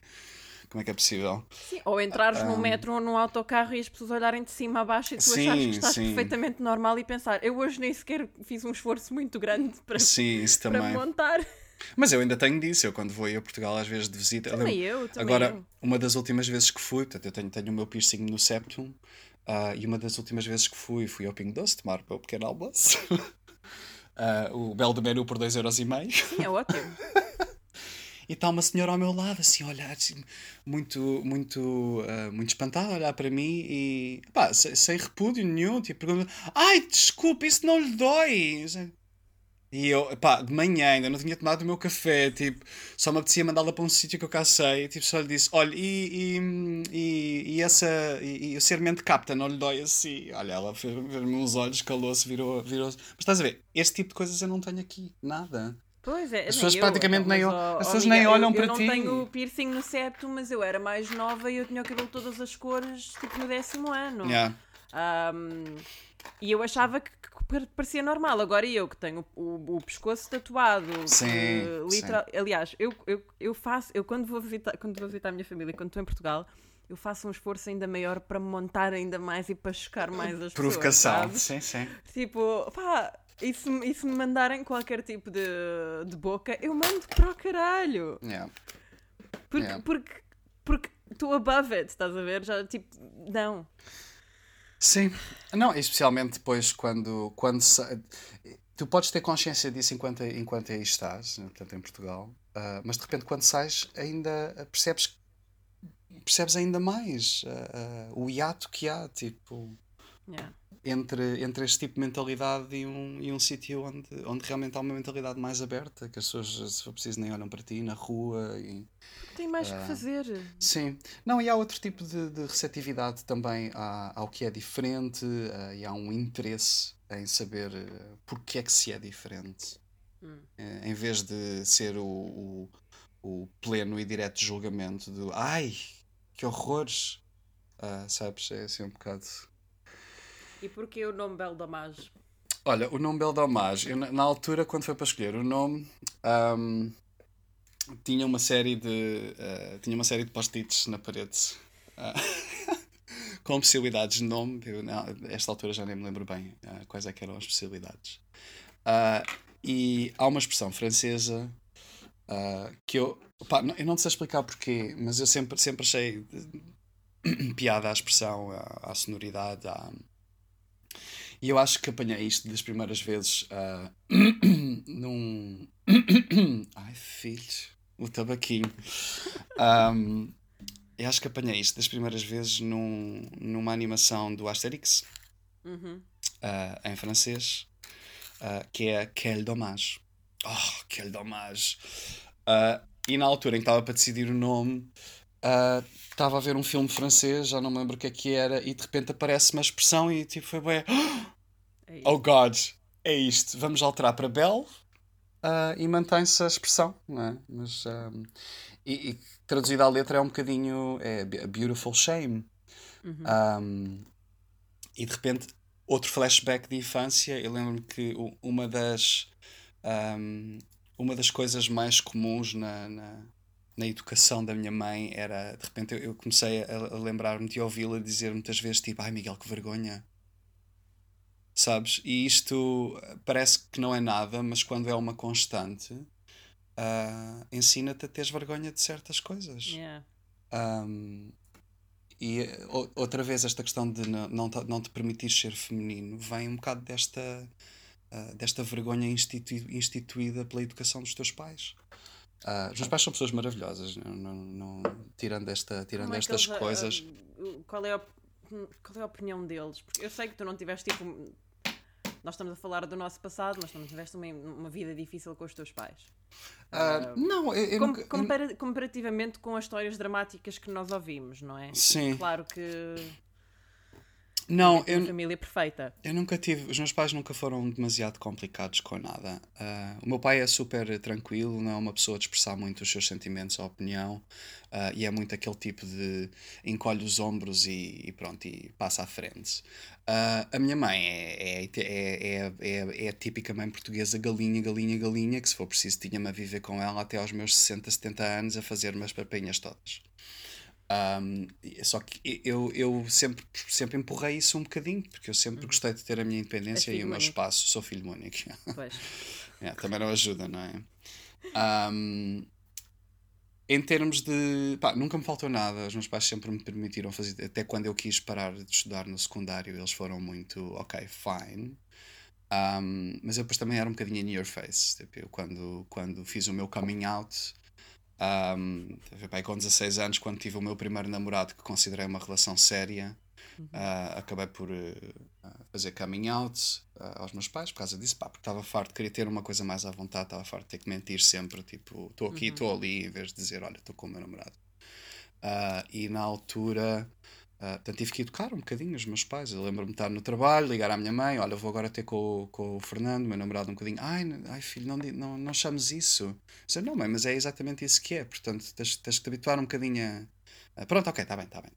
Como é que é possível? Sim, ou entrares no metro ou no autocarro e as pessoas olharem de cima a baixo e tu sim, achares que estás sim. perfeitamente normal e pensar, eu hoje nem sequer fiz um esforço muito grande para, sim, isso para montar. Mas eu ainda tenho disso, eu quando vou a Portugal às vezes de visita. Também eu, também Agora, eu. uma das últimas vezes que fui, portanto, eu tenho, tenho o meu piercing no septum Uh, e uma das últimas vezes que fui, fui ao Pingo Doce tomar o pequeno almoço. uh, o belo do menu por 2,5€. Sim, é ótimo. e está uma senhora ao meu lado, assim, a olhar, assim, muito, muito, uh, muito espantada, a olhar para mim e, pá, sem, sem repúdio nenhum, tipo, pergunta, ai, desculpa, isso não lhe dói. E eu, pá, de manhã ainda não tinha tomado o meu café, tipo, só me apetecia mandá-la para um sítio que eu cá sei, tipo, só lhe disse, olha, e, e, e, e essa, e, e, o ser mente capta, não lhe dói assim. Olha, ela fez-me uns olhos, calou-se, virou, virou -se. Mas estás a ver, este tipo de coisas eu não tenho aqui, nada. Pois é, as pessoas eu, praticamente nem, eu, as pessoas nem olham eu, para eu ti. Eu não tenho piercing no septo, mas eu era mais nova e eu tinha o cabelo todas as cores, tipo, no décimo ano. Yeah. Um, e eu achava que, que, parecia normal. Agora eu que tenho o, o pescoço tatuado, sim, que, literal, sim. aliás, eu, eu, eu faço, eu quando vou visitar, quando vou visitar a minha família, quando estou em Portugal, eu faço um esforço ainda maior para me montar ainda mais e para chocar mais as Provocação, pessoas. sim, sim. Tipo, pá, e se, e se me mandarem qualquer tipo de, de boca, eu mando para o caralho. Yeah. Porque, Yeah. porque, porque estou above it, estás a ver? Já, tipo, não. Sim, não, especialmente depois quando, quando tu podes ter consciência disso enquanto, enquanto aí estás, portanto em Portugal, ah, mas de repente quando sais ainda percebes, percebes ainda mais ah, ah, o hiato que há, tipo, Yeah. entre, entre este tipo de mentalidade e um, e um sítio onde, onde realmente há uma mentalidade mais aberta, que as pessoas, se for preciso, nem olham para ti na rua e... Tem mais Ah. que fazer. Sim, não, e há outro tipo de, de receptividade também à- ao que é diferente eh, e há um interesse em saber eh, porque é que se é diferente. Hum. Eh, em vez de ser o, o, o pleno e direto julgamento do ai, que horrores, Ah, sabes? É assim um bocado. E porquê o nome Bel Damage? Olha, o nome Beldamage, eu, na, altura, quando foi para escolher o nome, ahm, tinha uma série de ah, tinha uma série de post-its na parede ah, com possibilidades de nome. Eu, não, esta altura já nem me lembro bem ah, quais é eram as possibilidades. E há uma expressão francesa que eu, pá, não- eu não sei explicar porquê, mas eu sempre, sempre achei piada à expressão, à, à sonoridade, à, e eu acho que apanhei isto das primeiras vezes ah, num. Ai, filhos, o tabaquinho. Ahm, eu acho que apanhei isto das primeiras vezes num, numa animação do Asterix, Uhum. ah, em francês, ah, que é Quel dommage. Oh, quel dommage. E na altura em que estava para decidir o nome, ah, estava a ver um filme francês, já não me lembro o que é que era, e de repente aparece uma expressão e tipo foi bem. É. Oh God, é isto. Vamos alterar para Bell ah, e mantém-se a expressão, não é? Mas, ahm, e, e traduzida à letra é um bocadinho é, a Beautiful Shame. Uhum. Ahm, e de repente, outro flashback de infância. Eu lembro-me que uma das, ahm, uma das coisas mais comuns na, na, na educação da minha mãe era, de repente, eu, eu comecei a, a lembrar-me de ouvi-la dizer muitas vezes: tipo, ai Miguel, que vergonha. Sabes? E isto eh, parece que não é nada, mas quando é uma constante, ah, ensina-te a teres vergonha de certas coisas. Yeah. Um, e eh, o- outra vez esta questão de não, não, te, não te permitir ser feminino vem um bocado desta, ah, desta vergonha institui- instituída pela educação dos teus pais. Ah, os meus pais são pessoas maravilhosas, não, não, não- tirando, esta, tirando é estas eles, ah, coisas. qual, é a, qual é a opinião deles? Porque eu sei que tu não tiveste tipo. Nós estamos a falar do nosso passado, mas tu não tiveste uma, uma vida difícil com os teus pais. Ah, não, eu, eu Com- nunca- compara- comparativamente com as histórias dramáticas que nós ouvimos, não é? Sim. Claro que não, é uma eu, família perfeita. Eu nunca tive, os meus pais nunca foram demasiado complicados com nada. Ah, o meu pai é super tranquilo, não é uma pessoa de expressar muito os seus sentimentos ou opinião, ah, e é muito aquele tipo de encolhe os ombros e, e pronto, e passa à frente. Ah, a minha mãe é, é, é, é, é, é a típica mãe portuguesa, galinha, galinha, galinha, que se for preciso tinha-me a viver com ela até aos meus 60, 70 anos a fazer-me as papinhas todas. Um, só que eu, eu sempre, sempre empurrei isso um bocadinho, porque eu sempre gostei de ter a minha independência e o meu único. espaço. Sou filho único. É, também não ajuda, não é? Um, em termos de. Pá, nunca me faltou nada. Os meus pais sempre me permitiram fazer. Até quando eu quis parar de estudar no secundário, eles foram muito. Ok, fine. Um, mas eu depois também era um bocadinho in your face. Tipo, eu quando, quando fiz o meu coming out, Um, bem, com 16 anos, quando tive o meu primeiro namorado, que considerei uma relação séria, uhum. uh, acabei por uh, fazer coming out uh, aos meus pais por causa disso, pá, porque estava farto, queria ter uma coisa mais à vontade, estava farto de ter que mentir sempre, tipo, estou aqui, estou uhum. ali, em vez de dizer, olha, estou com o meu namorado. e na altura Uh, portanto, tive que educar um bocadinho os meus pais. Eu lembro-me de estar no trabalho, ligar à minha mãe: Olha, vou agora ter com, com o Fernando, meu namorado, um bocadinho. Ai, ai filho, não, não, não chames isso. Eu disse, não, mãe, mas é exatamente isso que é. Portanto, tens, tens que te habituar um bocadinho a. Pronto, ok, está bem, está bem.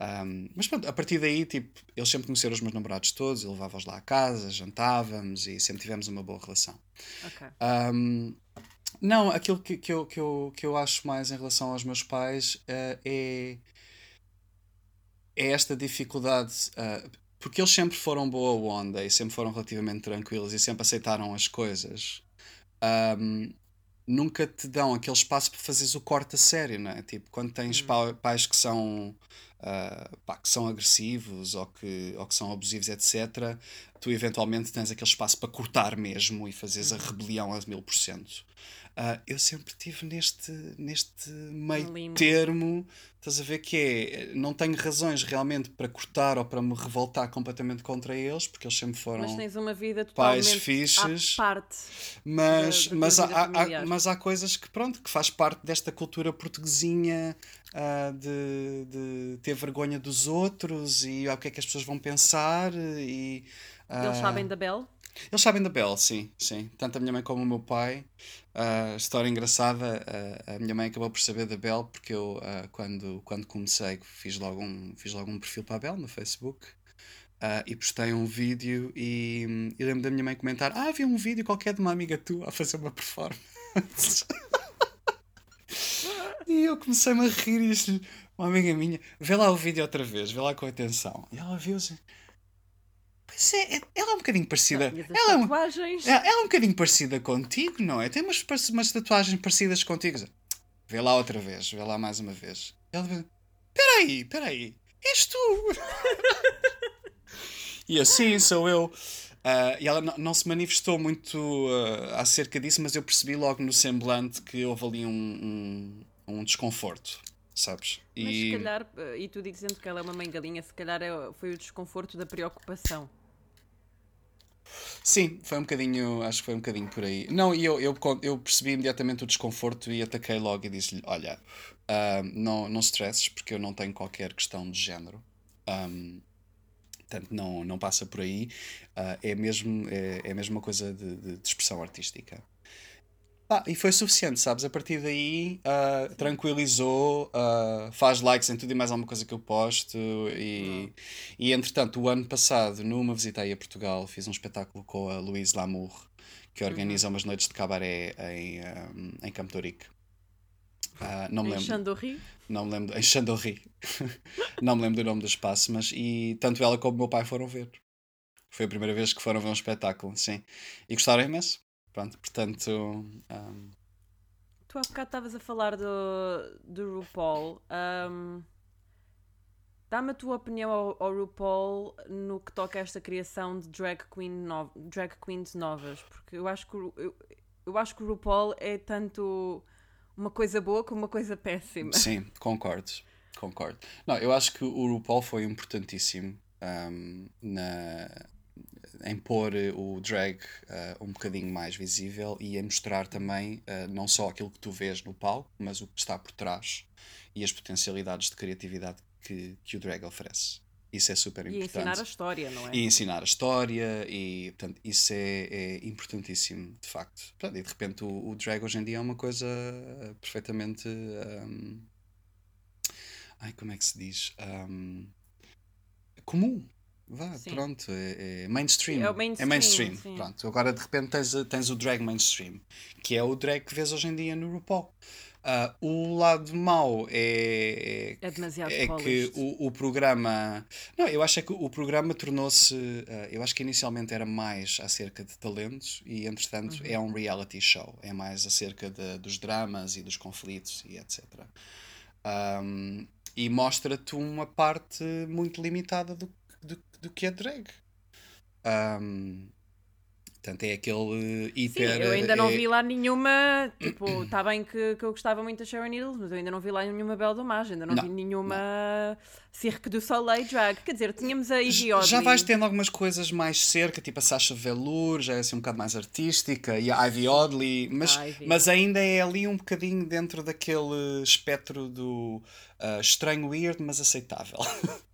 Um, mas pronto, a partir daí, tipo, eles sempre conheceram os meus namorados todos, eu levava-os lá à casa, jantávamos e sempre tivemos uma boa relação. Okay. Um, não, aquilo que, que, eu, que, eu, que eu acho mais em relação aos meus pais uh, é é esta dificuldade, uh, porque eles sempre foram boa onda e sempre foram relativamente tranquilos e sempre aceitaram as coisas. Um, nunca te dão aquele espaço para fazeres o corte a sério, não é? Tipo, quando tens uhum. pais que são, uh, pá, que são agressivos ou que, ou que são abusivos, etc., tu eventualmente tens aquele espaço para cortar mesmo e fazeres a uhum. rebelião a mil por cento. Uh, eu sempre estive neste, neste meio Limbo. termo, estás a ver que é, não tenho razões realmente para cortar ou para me revoltar completamente contra eles, porque eles sempre foram mas tens uma vida pais fixes, parte mas, da, da mas, há, há, mas há coisas que pronto, que faz parte desta cultura portuguesinha uh, de, de ter vergonha dos outros e o que é que as pessoas vão pensar e uh, eles sabem da Bel? Eles sabem da Belle, sim, sim. Tanto a minha mãe como o meu pai. Uh, história engraçada, uh, a minha mãe acabou por saber da Belle porque eu, uh, quando, quando comecei, fiz logo, um, fiz logo um perfil para a Belle no Facebook. Uh, e postei um vídeo e, e lembro da minha mãe comentar: Ah, havia um vídeo qualquer de uma amiga tua a fazer uma performance. e eu comecei-me a rir e disse uma amiga minha: Vê lá o vídeo outra vez, vê lá com atenção. E ela viu assim. Pois é, é, ela é um bocadinho parecida. Ela, é um, é, ela é um bocadinho parecida contigo, não é? Tem umas, umas tatuagens parecidas contigo. Vê lá outra vez, vê lá mais uma vez. Ela diz: Peraí, peraí, és tu! e assim sou eu. Uh, e ela não, se manifestou muito uh, acerca disso, mas eu percebi logo no semblante que houve ali um, um, um desconforto sabes? Mas e... se calhar, eh, e tu dizendo que ela é uma mãe galinha, se calhar é, foi o desconforto da preocupação. Sim, foi um bocadinho, acho que foi um bocadinho por aí. Não, e eu, eu, eu percebi imediatamente o desconforto e ataquei logo e disse-lhe: Olha, uh, não, não stresses, porque eu não tenho qualquer questão de género. Um, portanto, não, não passa por aí. Uh, é, mesmo, é, é mesmo uma coisa de, de, de expressão artística. Ah, e foi suficiente, sabes? A partir daí uh, tranquilizou, uh, faz likes em tudo e mais alguma coisa que eu posto. E, e entretanto, o ano passado, numa visita aí a Portugal, fiz um espetáculo com a Louise Lamour, que organiza uhum. umas noites de cabaré em, um, em Campo Torique. Uh, não me lembro. Em Chandorri? Não me lembro. Em Chandorri. não me lembro do nome do espaço, mas e tanto ela como o meu pai foram ver. Foi a primeira vez que foram ver um espetáculo, sim. E gostaram imenso. Pronto, portanto. Um... Tu há bocado estavas a falar do, do RuPaul. Um, Dá-me a tua opinião ao, ao, RuPaul no que toca a esta criação de drag, queen no, drag queens novas, porque eu acho que eu, eu acho que o RuPaul é tanto uma coisa boa como uma coisa péssima. Sim, concordo. Concordo. Não, eu acho que o RuPaul foi importantíssimo um, na, em pôr eh, o drag uh, um bocadinho mais visível e a mostrar também uh, não só aquilo que tu vês no palco, mas o que está por trás e as potencialidades de criatividade que, que o drag oferece. Isso é super importante. E ensinar a história, não é? E ensinar a história, e portanto, isso é, é importantíssimo, de facto. Portanto, e de repente o, o, drag hoje em dia é uma coisa perfeitamente. Um, ai, como é que se diz? Um, comum, Vá, sim. pronto, é, é mainstream. É, mainstream. É mainstream. Pronto, agora de repente tens, tens o drag mainstream, que é o drag que vês hoje em dia no RuPaul. Uh, o lado mau é, é, é demasiado é que o, o programa não eu acho é que o programa tornou-se uh, eu acho que inicialmente era mais acerca de talentos e entretanto uhum. é um reality show é mais acerca de, dos dramas e dos conflitos e etc um, e mostra-te uma parte muito limitada do, do, do que é drag. Um, Portanto, é aquele hiper. Sim, eu ainda não é... vi lá nenhuma. Tipo, está bem que, que eu gostava muito da Sharon Needles, mas eu ainda não vi lá nenhuma Belle Dommage, ainda não, não vi nenhuma não. Cirque du Soleil drag. Quer dizer, tínhamos a Iggy Oddly. Já vais tendo algumas coisas mais cerca, tipo a Sasha Velour, já é assim um bocado mais artística, e a Ivy Oddly, mas, Ivy. mas ainda é ali um bocadinho dentro daquele espectro do uh, estranho, weird, mas aceitável.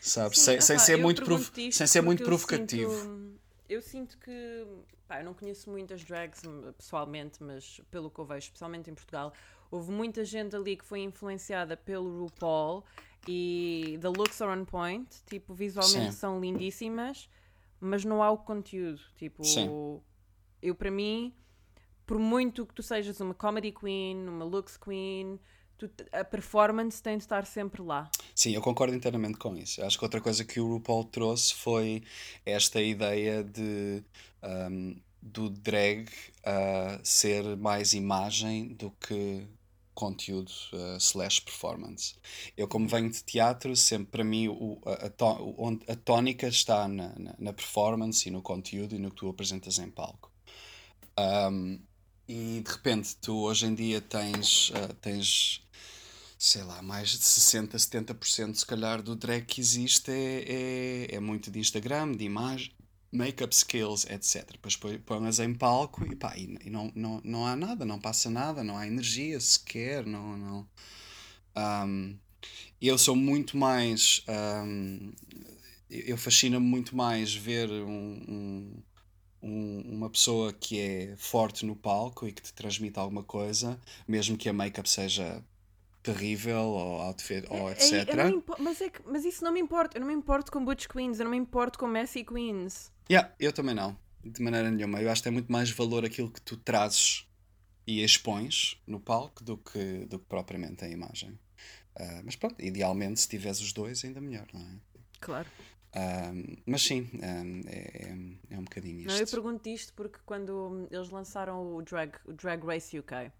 Sabe? Sim, sem, sem, ser muito sem ser muito provocativo. Sinto eu sinto que. Pá, eu não conheço muitas drags hum, pessoalmente, mas pelo que eu vejo, especialmente em Portugal, houve muita gente ali que foi influenciada pelo RuPaul e the looks are on point. Tipo, visualmente Sim. são lindíssimas, mas não há o conteúdo. Tipo, Sim. eu para mim, por muito que tu sejas uma comedy queen, uma looks queen tu, a performance tem de estar sempre lá. Sim, eu concordo inteiramente com isso. Acho que outra coisa que o RuPaul trouxe foi esta ideia de um, do drag uh, ser mais imagem do que conteúdo uh, slash performance. Eu, como venho de teatro, sempre para mim o, a, a, a tónica está na, na, na, performance e no conteúdo e no que tu apresentas em palco. Um, e de repente tu hoje em dia tens, uh, tens sei lá, mais de 60, 70% se calhar do drag que existe é, é, é muito de Instagram, de imagem, make-up skills, etc. Depois põe-as em palco e, pá, e, e, não, não, não há nada, não passa nada, não há energia sequer, não... não um, eu sou muito mais... Um, eu fascina-me muito mais ver um, um, uma pessoa que é forte no palco e que te transmite alguma coisa, mesmo que a make-up seja terrível ou outfit ou etc. É, mas, é que, mas isso não me importa. Eu não me importo com Butch Queens, eu não me importo com Messy Queens. Yeah, eu também não, de maneira nenhuma. Eu acho que tem muito mais valor aquilo que tu trazes e expões no palco do que, do que propriamente a imagem. Uh, mas pronto, idealmente, se tiveres os dois, ainda melhor, não é? Claro. Uh, mas sim, um, é, é, é, um bocadinho isto. Não, eu pergunto isto porque quando eles lançaram o Drag, o Drag Race UK,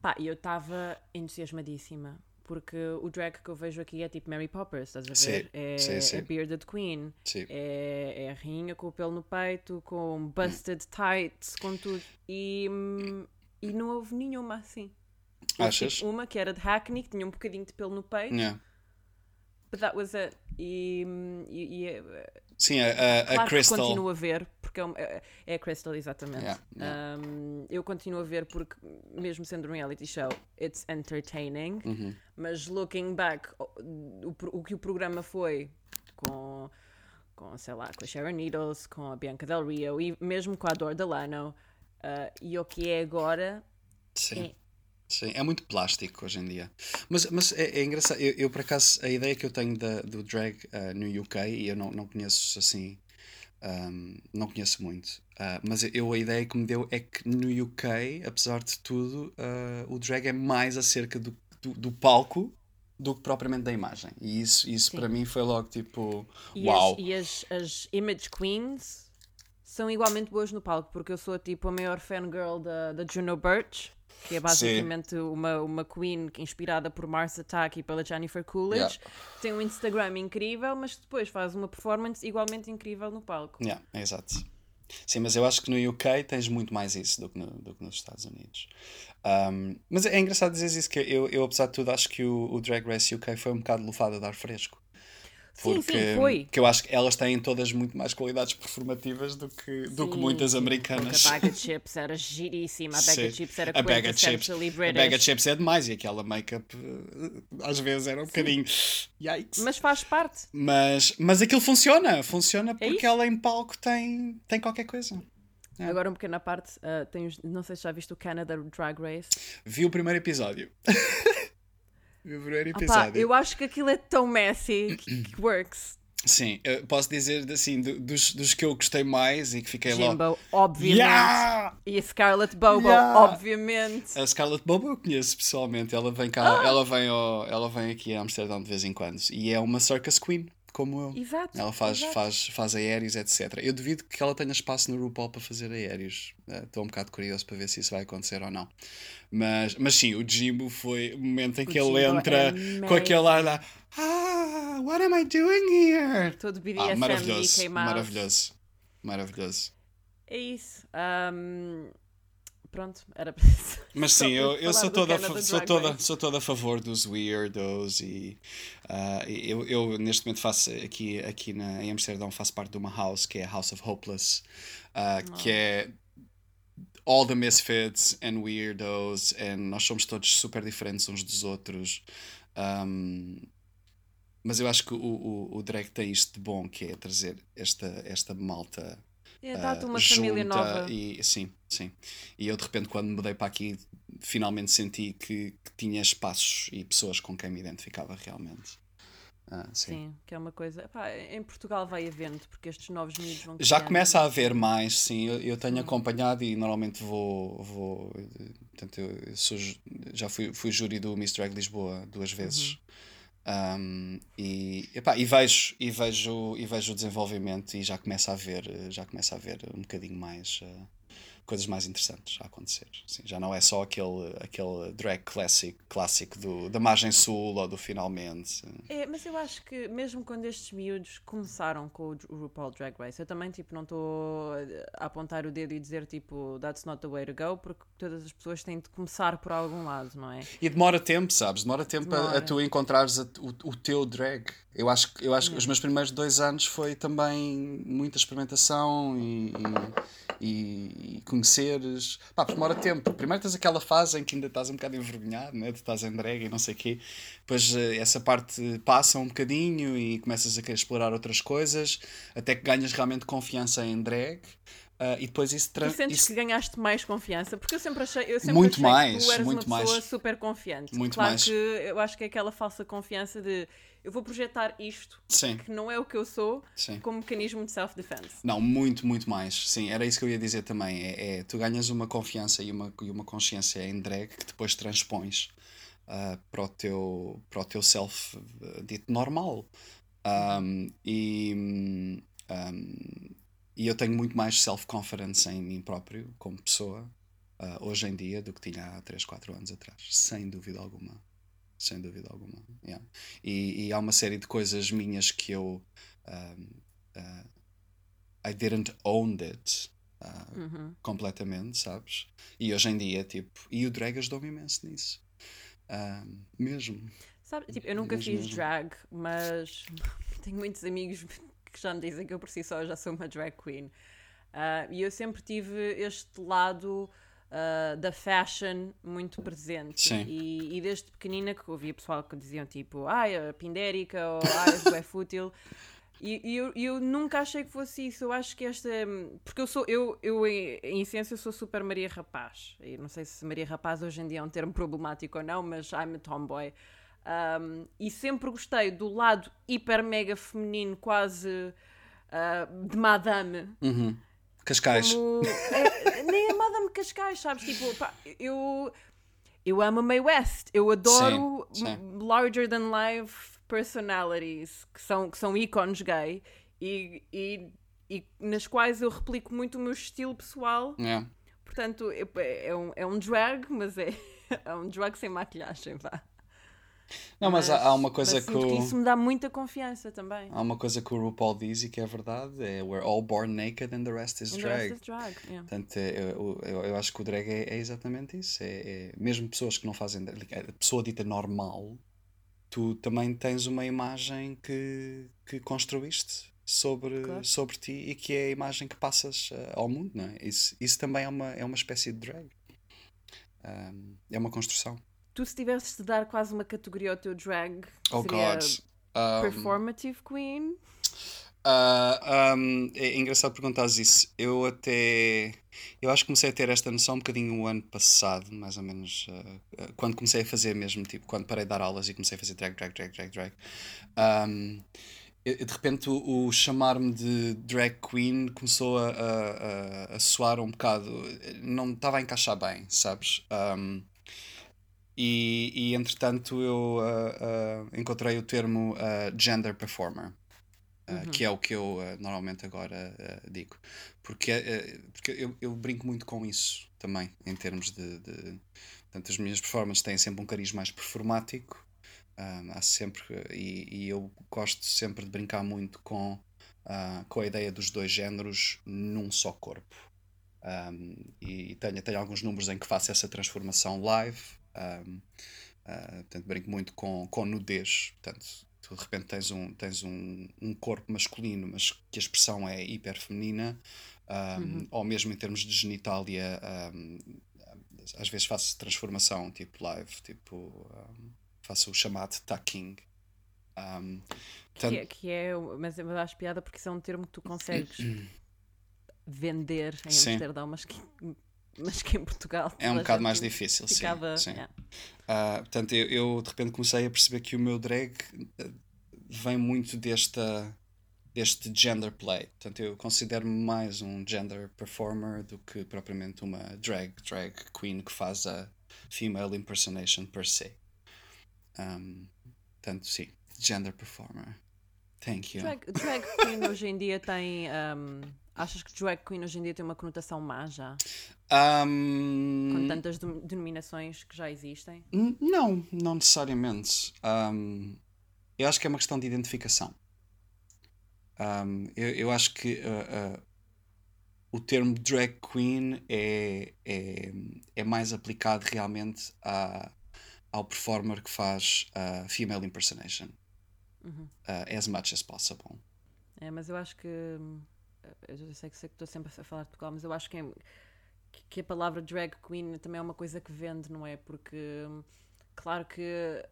Pá, e eu estava entusiasmadíssima. Porque o drag que eu vejo aqui é tipo Mary Poppers, estás a ver? Sim, é, sim, sim. é Bearded Queen. Sim. É, é a rainha com o pelo no peito, com busted tights, com tudo. E, e não houve nenhuma assim. Achas? Tipo, uma que era de Hackney, que tinha um bocadinho de pelo no peito. Yeah. But that was it. E, e, e Sim, a, a, claro a Crystal. continuo a ver, porque é, é, é a Crystal, exatamente. Yeah, yeah. Um, eu continuo a ver porque, mesmo sendo um reality show, it's entertaining. Uhum. Mas looking back, o, o, que o programa foi com, com, sei lá, com a Sharon Needles, com a Bianca Del Rio e mesmo com a Dor Delano, uh, e o que é agora. Sim. É Sim, é muito plástico hoje em dia. Mas, mas é, é engraçado, eu, eu, por acaso, a ideia que eu tenho da, do drag uh, no UK, e eu não, não conheço assim, um, não conheço muito, uh, mas eu a ideia que me deu é que no UK, apesar de tudo, uh, o drag é mais acerca do, do, do, palco do que propriamente da imagem. E isso, isso para mim foi logo tipo, e uau! As, e as, as image queens são igualmente boas no palco, porque eu sou tipo a maior fangirl da, da Juno Birch que é basicamente uma, uma queen inspirada por Mars Attack e pela Jennifer Coolidge. Yeah. Tem um Instagram incrível, mas depois faz uma performance igualmente incrível no palco. Yeah, exato. Sim, mas eu acho que no UK tens muito mais isso do que, no, do que nos Estados Unidos. Um, mas é engraçado dizer isso, que eu, eu, apesar de tudo, acho que o, o Drag Race UK foi um bocado lufado a dar fresco. Porque, sim, sim, foi. Que eu acho que elas têm todas muito mais qualidades performativas do que, sim, do que muitas americanas. A bag of chips era giríssima, a bag of chips era a bag of chips, British. A bag of chips é demais e aquela make-up eh, às vezes era um bocadinho. Yikes. Mas faz parte. Mas, mas aquilo funciona, funciona é porque ela em palco tem, tem qualquer coisa. É. Agora um pequeno à parte, uh, tens, não sei se já viste o Canada Drag Race. Vi o primeiro episódio. Meu primeiro episódio. Opa, eu acho que aquilo é tão messy que works. Sim, posso dizer assim, dos, dos que eu gostei mais e que fiquei Jimbo, logo. obviamente. Yeah! E a Scarlett Bobo, yeah! obviamente. A Scarlett Bobo eu conheço pessoalmente. Ela vem cá, ah! ela, vem ao, ela vem aqui a Amsterdão de vez em quando. E é uma circus queen, como eu. Exato. Ela faz, exato. faz, faz aéreos, etc. Eu duvido que ela tenha espaço no RuPaul para fazer aéreos. Estou um bocado curioso para ver se isso vai acontecer ou não. Mas, mas sim, o Jimbo foi o momento em que o ele Jimbo entra é com aquele ar lá. Ah, what am I doing here? Todo BDSM ah, maravilhoso, maravilhoso. Maravilhoso. É isso. Um, pronto, era para isso. Mas sim, eu, eu sou, toda, sou, toda, sou toda a favor dos weirdos e uh, eu, eu neste momento faço aqui, aqui na, em Amsterdão faço parte de uma house que é a House of Hopeless, uh, que é all the misfits and weirdos and nós somos todos super diferentes uns dos outros. Um, mas eu acho que o, o, o drag tem isto de bom, que é trazer esta, esta malta é, dá-te uma junta família nova. E, sim, sim. E eu de repente, quando mudei para aqui, finalmente senti que, que tinha espaços e pessoas com quem me identificava realmente. Ah, sim. sim. que é uma coisa. em Portugal vai havendo, porque estes novos miúdos vão. Já começa a haver mais, sim. Eu, eu tenho acompanhado e normalmente vou. vou portanto, eu sou, já fui, fui júri do Miss Drag Lisboa duas vezes. Uhum. Um, e, epá, e, vejo, e, vejo, e vejo o desenvolvimento e já começa a ver, já começa a ver um bocadinho mais uh, coisas mais interessantes a acontecer. Sim, já não é só aquele, aquele drag classic, clássico do, da margem sul ou do finalmente. É, mas eu acho que mesmo quando estes miúdos começaram com o RuPaul Drag Race, eu também tipo, não estou a apontar o dedo e dizer tipo that's not the way to go, porque todas as pessoas têm de começar por algum lado, não é? E demora tempo, sabes? Demora tempo demora. A, a, tu encontrares a, o, o teu drag. Eu acho, eu acho que os meus primeiros dois anos foi também muita experimentação e, e, e conheceres. Pá, porque demora tempo. Primeiro tens aquela fase em que ainda estás um bocado envergonhado, né? estás em drag e não sei o quê. Depois eh, essa parte passa um bocadinho e começas a querer explorar outras coisas, até que ganhas realmente confiança em drag. Uh, e depois isso tra... sentes isso... que ganhaste mais confiança? Porque eu sempre achei, eu sempre muito achei mais, que tu eras muito uma pessoa mais. super confiante. Muito claro mais. que eu acho que é aquela falsa confiança de eu vou projetar isto, Sim. que não é o que eu sou, Sim. como mecanismo de self-defense. Não, muito, muito mais. Sim, era isso que eu ia dizer também. É, é tu ganhas uma confiança e uma, e uma consciência em drag que depois transpões uh, para o teu, para o teu self uh, dito normal. Um, e, um, e eu tenho muito mais self-confidence em mim próprio, como pessoa, uh, hoje em dia, do que tinha há 3, 4 anos atrás, sem dúvida alguma sem dúvida alguma. Yeah. E, e, há uma série de coisas minhas que eu. Um, uh, I didn't own it. Uh, uhum. completamente, sabes? E hoje em dia, tipo, e o drag ajudou-me imenso nisso. Uh, mesmo. Sabe, tipo, eu nunca mesmo, fiz mesmo. drag, mas tenho muitos amigos que já me dizem que eu por si só já sou uma drag queen. Uh, e eu sempre tive este lado uh, da fashion muito presente. Sim. E, e, desde pequenina que ouvia pessoal que diziam tipo, ai, ah, a pindérica ou ai, é fútil. E, e eu, eu, nunca achei que fosse isso. Eu acho que esta. Porque eu sou. Eu, eu em essência, sou super Maria Rapaz. E não sei se Maria Rapaz hoje em dia é um termo problemático ou não, mas I'm a tomboy. Um, e sempre gostei do lado hiper mega feminino, quase uh, de madame. Uhum. Cascais. Como, é, nem a Madame Cascais, sabes? Tipo, pá, eu, eu amo a Mae West. Eu adoro sim, sim. larger than life personalities que são, que são ícones gay e, e, e nas quais eu replico muito o meu estilo pessoal. Yeah. Portanto, é, é, um, é um drag, mas é, é um drag sem maquilhagem, vá. Não, mas, mas há uma coisa que, o... isso me dá muita confiança também. Há uma coisa que o RuPaul diz e que é verdade: é We're all born naked and the rest is drag. Rest is drag yeah. Portanto, é, eu, eu, eu, acho que o drag é, é exatamente isso. É, é, mesmo pessoas que não fazem. A pessoa dita normal, tu também tens uma imagem que, que construíste sobre, claro. sobre ti e que é a imagem que passas uh, ao mundo, não é? Isso, isso também é uma, é uma espécie de drag. Um, é uma construção tu se tivesses de dar quase uma categoria ao teu drag, oh seria God. Um, performative queen? Uh, um, é engraçado perguntares isso. Eu até. Eu acho que comecei a ter esta noção um bocadinho o ano passado, mais ou menos. Uh, quando comecei a fazer mesmo, tipo, quando parei de dar aulas e comecei a fazer drag, drag, drag, drag, drag. Um, de repente o, o chamar-me de drag queen começou a, a, a, soar um bocado. Não estava a encaixar bem, sabes? Um, e, e entretanto eu uh, uh, encontrei o termo uh, gender performer. Uhum. Que é o que eu normalmente agora digo. Porque, porque eu, eu, brinco muito com isso também, em termos de. de portanto, as minhas performances têm sempre um cariz mais performático. há sempre. E, e, eu gosto sempre de brincar muito com uh, com a ideia dos dois géneros num só corpo. Um, e tenho, tenho alguns números em que faço essa transformação live. Um, uh, portanto, brinco muito com, com nudez. Portanto, tu de repente tens um, tens um, um corpo masculino, mas que a expressão é hiper feminina, um, uhum. ou mesmo em termos de genitália, um, às vezes faço transformação tipo live, tipo faço o chamado tucking. Um, que, é, que é, mas acho piada porque isso é um termo que tu consegues vender em sim. Amsterdão, mas que, mas que em Portugal é um bocado mais difícil. Ficava, sim, sim. Yeah. Uh, portanto, eu, eu, de repente comecei a perceber que o meu drag eh, vem muito desta deste gender play. Portanto, eu considero-me mais um gender performer do que propriamente uma drag drag queen que faz a female impersonation per se. Um, portanto, sim, gender performer. Thank you. Drag, drag queen hoje em dia tem. Um, achas que drag queen hoje em dia tem uma conotação má já? Um, Com tantas denominações que já existem? Não, não necessariamente. Um, eu acho que é uma questão de identificação. Um, eu, eu, acho que uh, uh, o termo drag queen é, é, é mais aplicado realmente a, ao performer que faz uh, female impersonation. Uhum. as much as possible. É, mas eu acho que. Eu sei que, sei que estou sempre a falar de Portugal, mas eu acho que, é, que a palavra drag queen também é uma coisa que vende, não é? Porque, claro que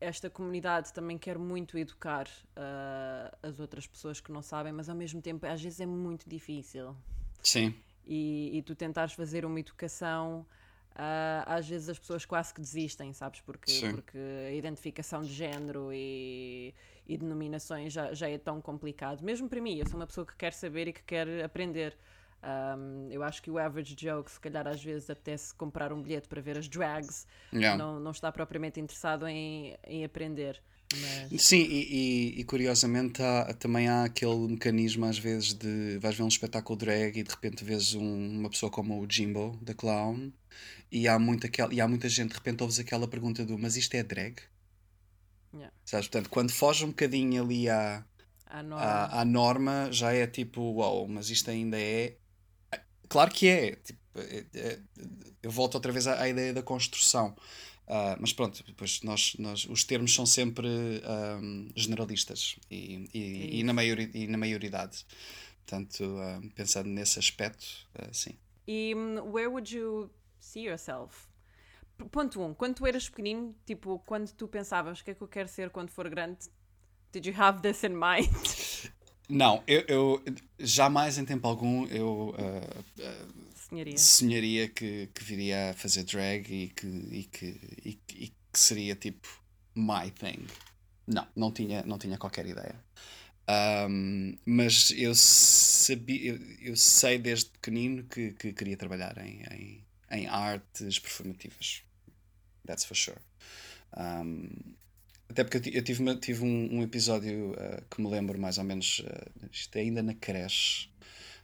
esta comunidade também quer muito educar uh, as outras pessoas que não sabem, mas ao mesmo tempo às vezes é muito difícil. Sim. E, e tu tentares fazer uma educação, uh, às vezes as pessoas quase que desistem, sabes? Porque, porque a identificação de género e, e denominações já, já é tão complicado. Mesmo para mim, eu sou uma pessoa que quer saber e que quer aprender. Um, eu acho que o average Joe, que se calhar às vezes apetece comprar um bilhete para ver as drags, yeah. não, não está propriamente interessado em, em aprender. Mas... Sim, e, e, e curiosamente há, também há aquele mecanismo às vezes de vais ver um espetáculo drag e de repente vês um, uma pessoa como o Jimbo, da Clown, e há, muito aquel, e há muita gente, de repente ouves aquela pergunta do mas isto é drag? Yeah. Sabes? Portanto, quando foge um bocadinho ali à, à norma. À, à norma, já é tipo, uau, wow, mas isto ainda é Claro que é. Tipo, é, é, eu volto outra vez à, à ideia da construção. Uh, mas pronto, depois nós, nós, os termos são sempre um, generalistas e, e, e, na maioria, e na maioridade. Portanto, uh, pensando nesse aspecto, uh, sim. E um, where would you see yourself? Ponto 1. Um, quando tu eras pequenino, tipo, quando tu pensavas o que é que eu quero ser quando for grande, did you have this in mind? Não, eu, eu, jamais em tempo algum eu sonharia que, que viria a fazer drag e que, e que, e, e que seria tipo my thing. Não, não tinha, não tinha qualquer ideia. Um, mas eu sabia, eu, eu, sei desde pequenino que, que queria trabalhar em, em, em artes performativas. That's for sure. Um, até porque eu tive, tive um, um episódio uh, que me lembro mais ou menos, uh, isto é ainda na creche.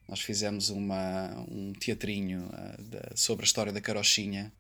Nós fizemos uma, um teatrinho uh, de, sobre a história da carochinha.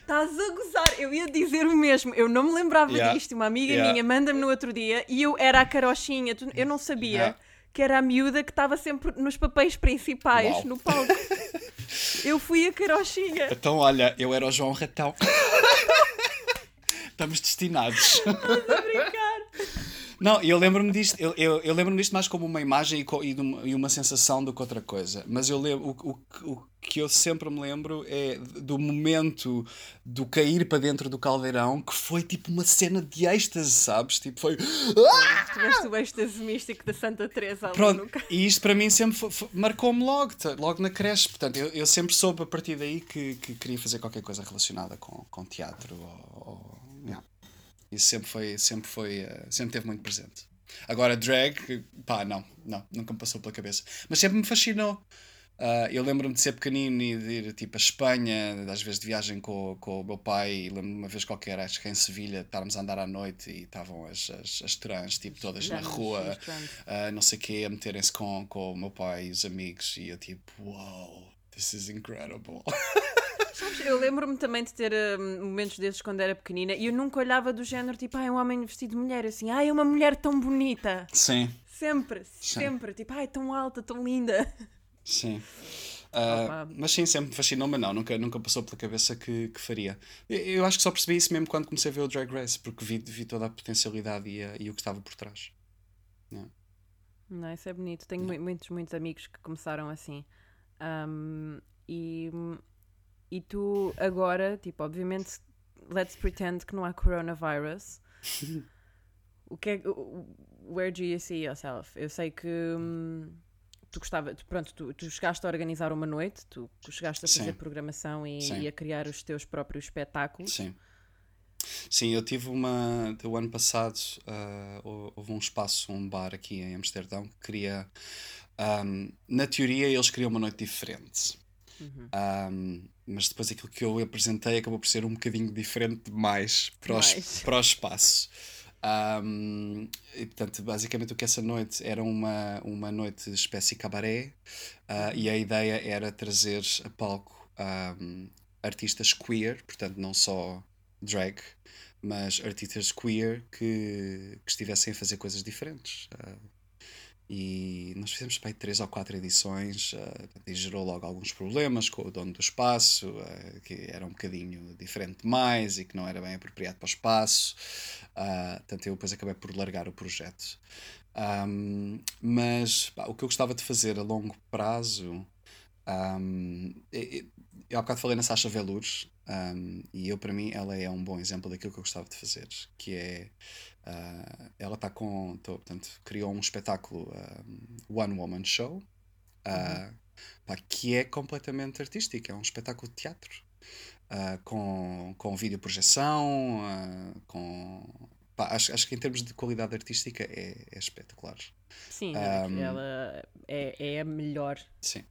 Estás a gozar, eu ia dizer o mesmo, eu não me lembrava yeah. disto. Uma amiga yeah. minha manda-me no outro dia e eu era a carochinha, eu não sabia. Yeah. Que era a miúda que estava sempre nos papéis principais Uau. no palco. eu fui a carochinha. Então, olha, eu era o João Ratão. Estamos destinados. Estás a brincar. Não, eu lembro-me disto, eu, eu, eu lembro-me disto mais como uma imagem e, e, e, uma sensação do que outra coisa. Mas eu lembro, o, o, o que eu sempre me lembro é do momento do cair para dentro do caldeirão, que foi tipo uma cena de êxtase, sabes? Tipo, foi. Tiveste o êxtase místico da Santa Teresa Pronto, e isto para mim sempre marcou-me logo, logo na creche. Portanto, eu, eu sempre soube a partir daí que, que queria fazer qualquer coisa relacionada com, com teatro ou, ou isso sempre foi, sempre foi, uh, sempre teve muito presente. Agora, drag, pá, não, não, nunca me passou pela cabeça. Mas sempre me fascinou. Uh, eu lembro-me de ser pequenino e de ir tipo a Espanha, às vezes de viagem com, com o meu pai. Lembro-me uma vez qualquer, acho que em Sevilha, estávamos a andar à noite e estavam as, as, as trans, tipo, todas na rua, uh, não sei o quê, a meterem-se com, com o meu pai e os amigos. E eu tipo, wow, this is incredible. Sabes, eu lembro-me também de ter uh, momentos desses quando era pequenina e eu nunca olhava do género tipo, ah, é um homem vestido de mulher, assim, ah, é uma mulher tão bonita. Sim. Sempre, sempre. Sim. Tipo, ai, tão alta, tão linda. Sim. Uh, mas sim, sempre me fascinou, mas não, nunca, nunca passou pela cabeça que, que faria. Eu, eu, acho que só percebi isso mesmo quando comecei a ver o Drag Race, porque vi, vi toda a potencialidade e, a, e o que estava por trás. Não, não isso é bonito. Tenho não. muitos, muitos amigos que começaram assim. Um, e, e tu agora, tipo, obviamente, let's pretend que não há coronavirus. o que é, where do you see yourself? Eu sei que. Hum, tu gostava, pronto, tu, tu chegaste a organizar uma noite, tu, tu chegaste a fazer Sim. programação e, e, a criar os teus próprios espetáculos. Sim. Sim, eu tive uma. O ano passado uh, houve um espaço, um bar aqui em Amsterdão que queria. Um, na teoria, eles queriam uma noite diferente. Uhum. Um, mas depois aquilo que eu apresentei acabou por ser um bocadinho diferente demais para, Os, para o espaço. Um, e, portanto, basicamente o que essa noite era uma, uma noite espécie cabaré uh, e a ideia era trazer a palco um, artistas queer, portanto não só drag, mas artistas queer que, que estivessem a fazer coisas diferentes. Uh, e nós fizemos para três ou quatro edições uh, e gerou logo alguns problemas com o dono do espaço, uh, que era um bocadinho diferente demais e que não era bem apropriado para o espaço. Uh, portanto, eu depois acabei por largar o projeto. Um, mas o que eu gostava de fazer a longo prazo. Um, eu, há bocado falei na Sasha Velours um, e eu para mim ela é um bom exemplo daquilo que eu gostava de fazer que é Uh, ela está com. Tô, portanto, criou um espetáculo um, One Woman Show uh, pá, que é completamente artístico, é um espetáculo de teatro uh, com, com videoprojeção, com. Pá, acho, acho que em termos de qualidade artística é, é espetacular. Sim, um, ela é, é a melhor. Sim.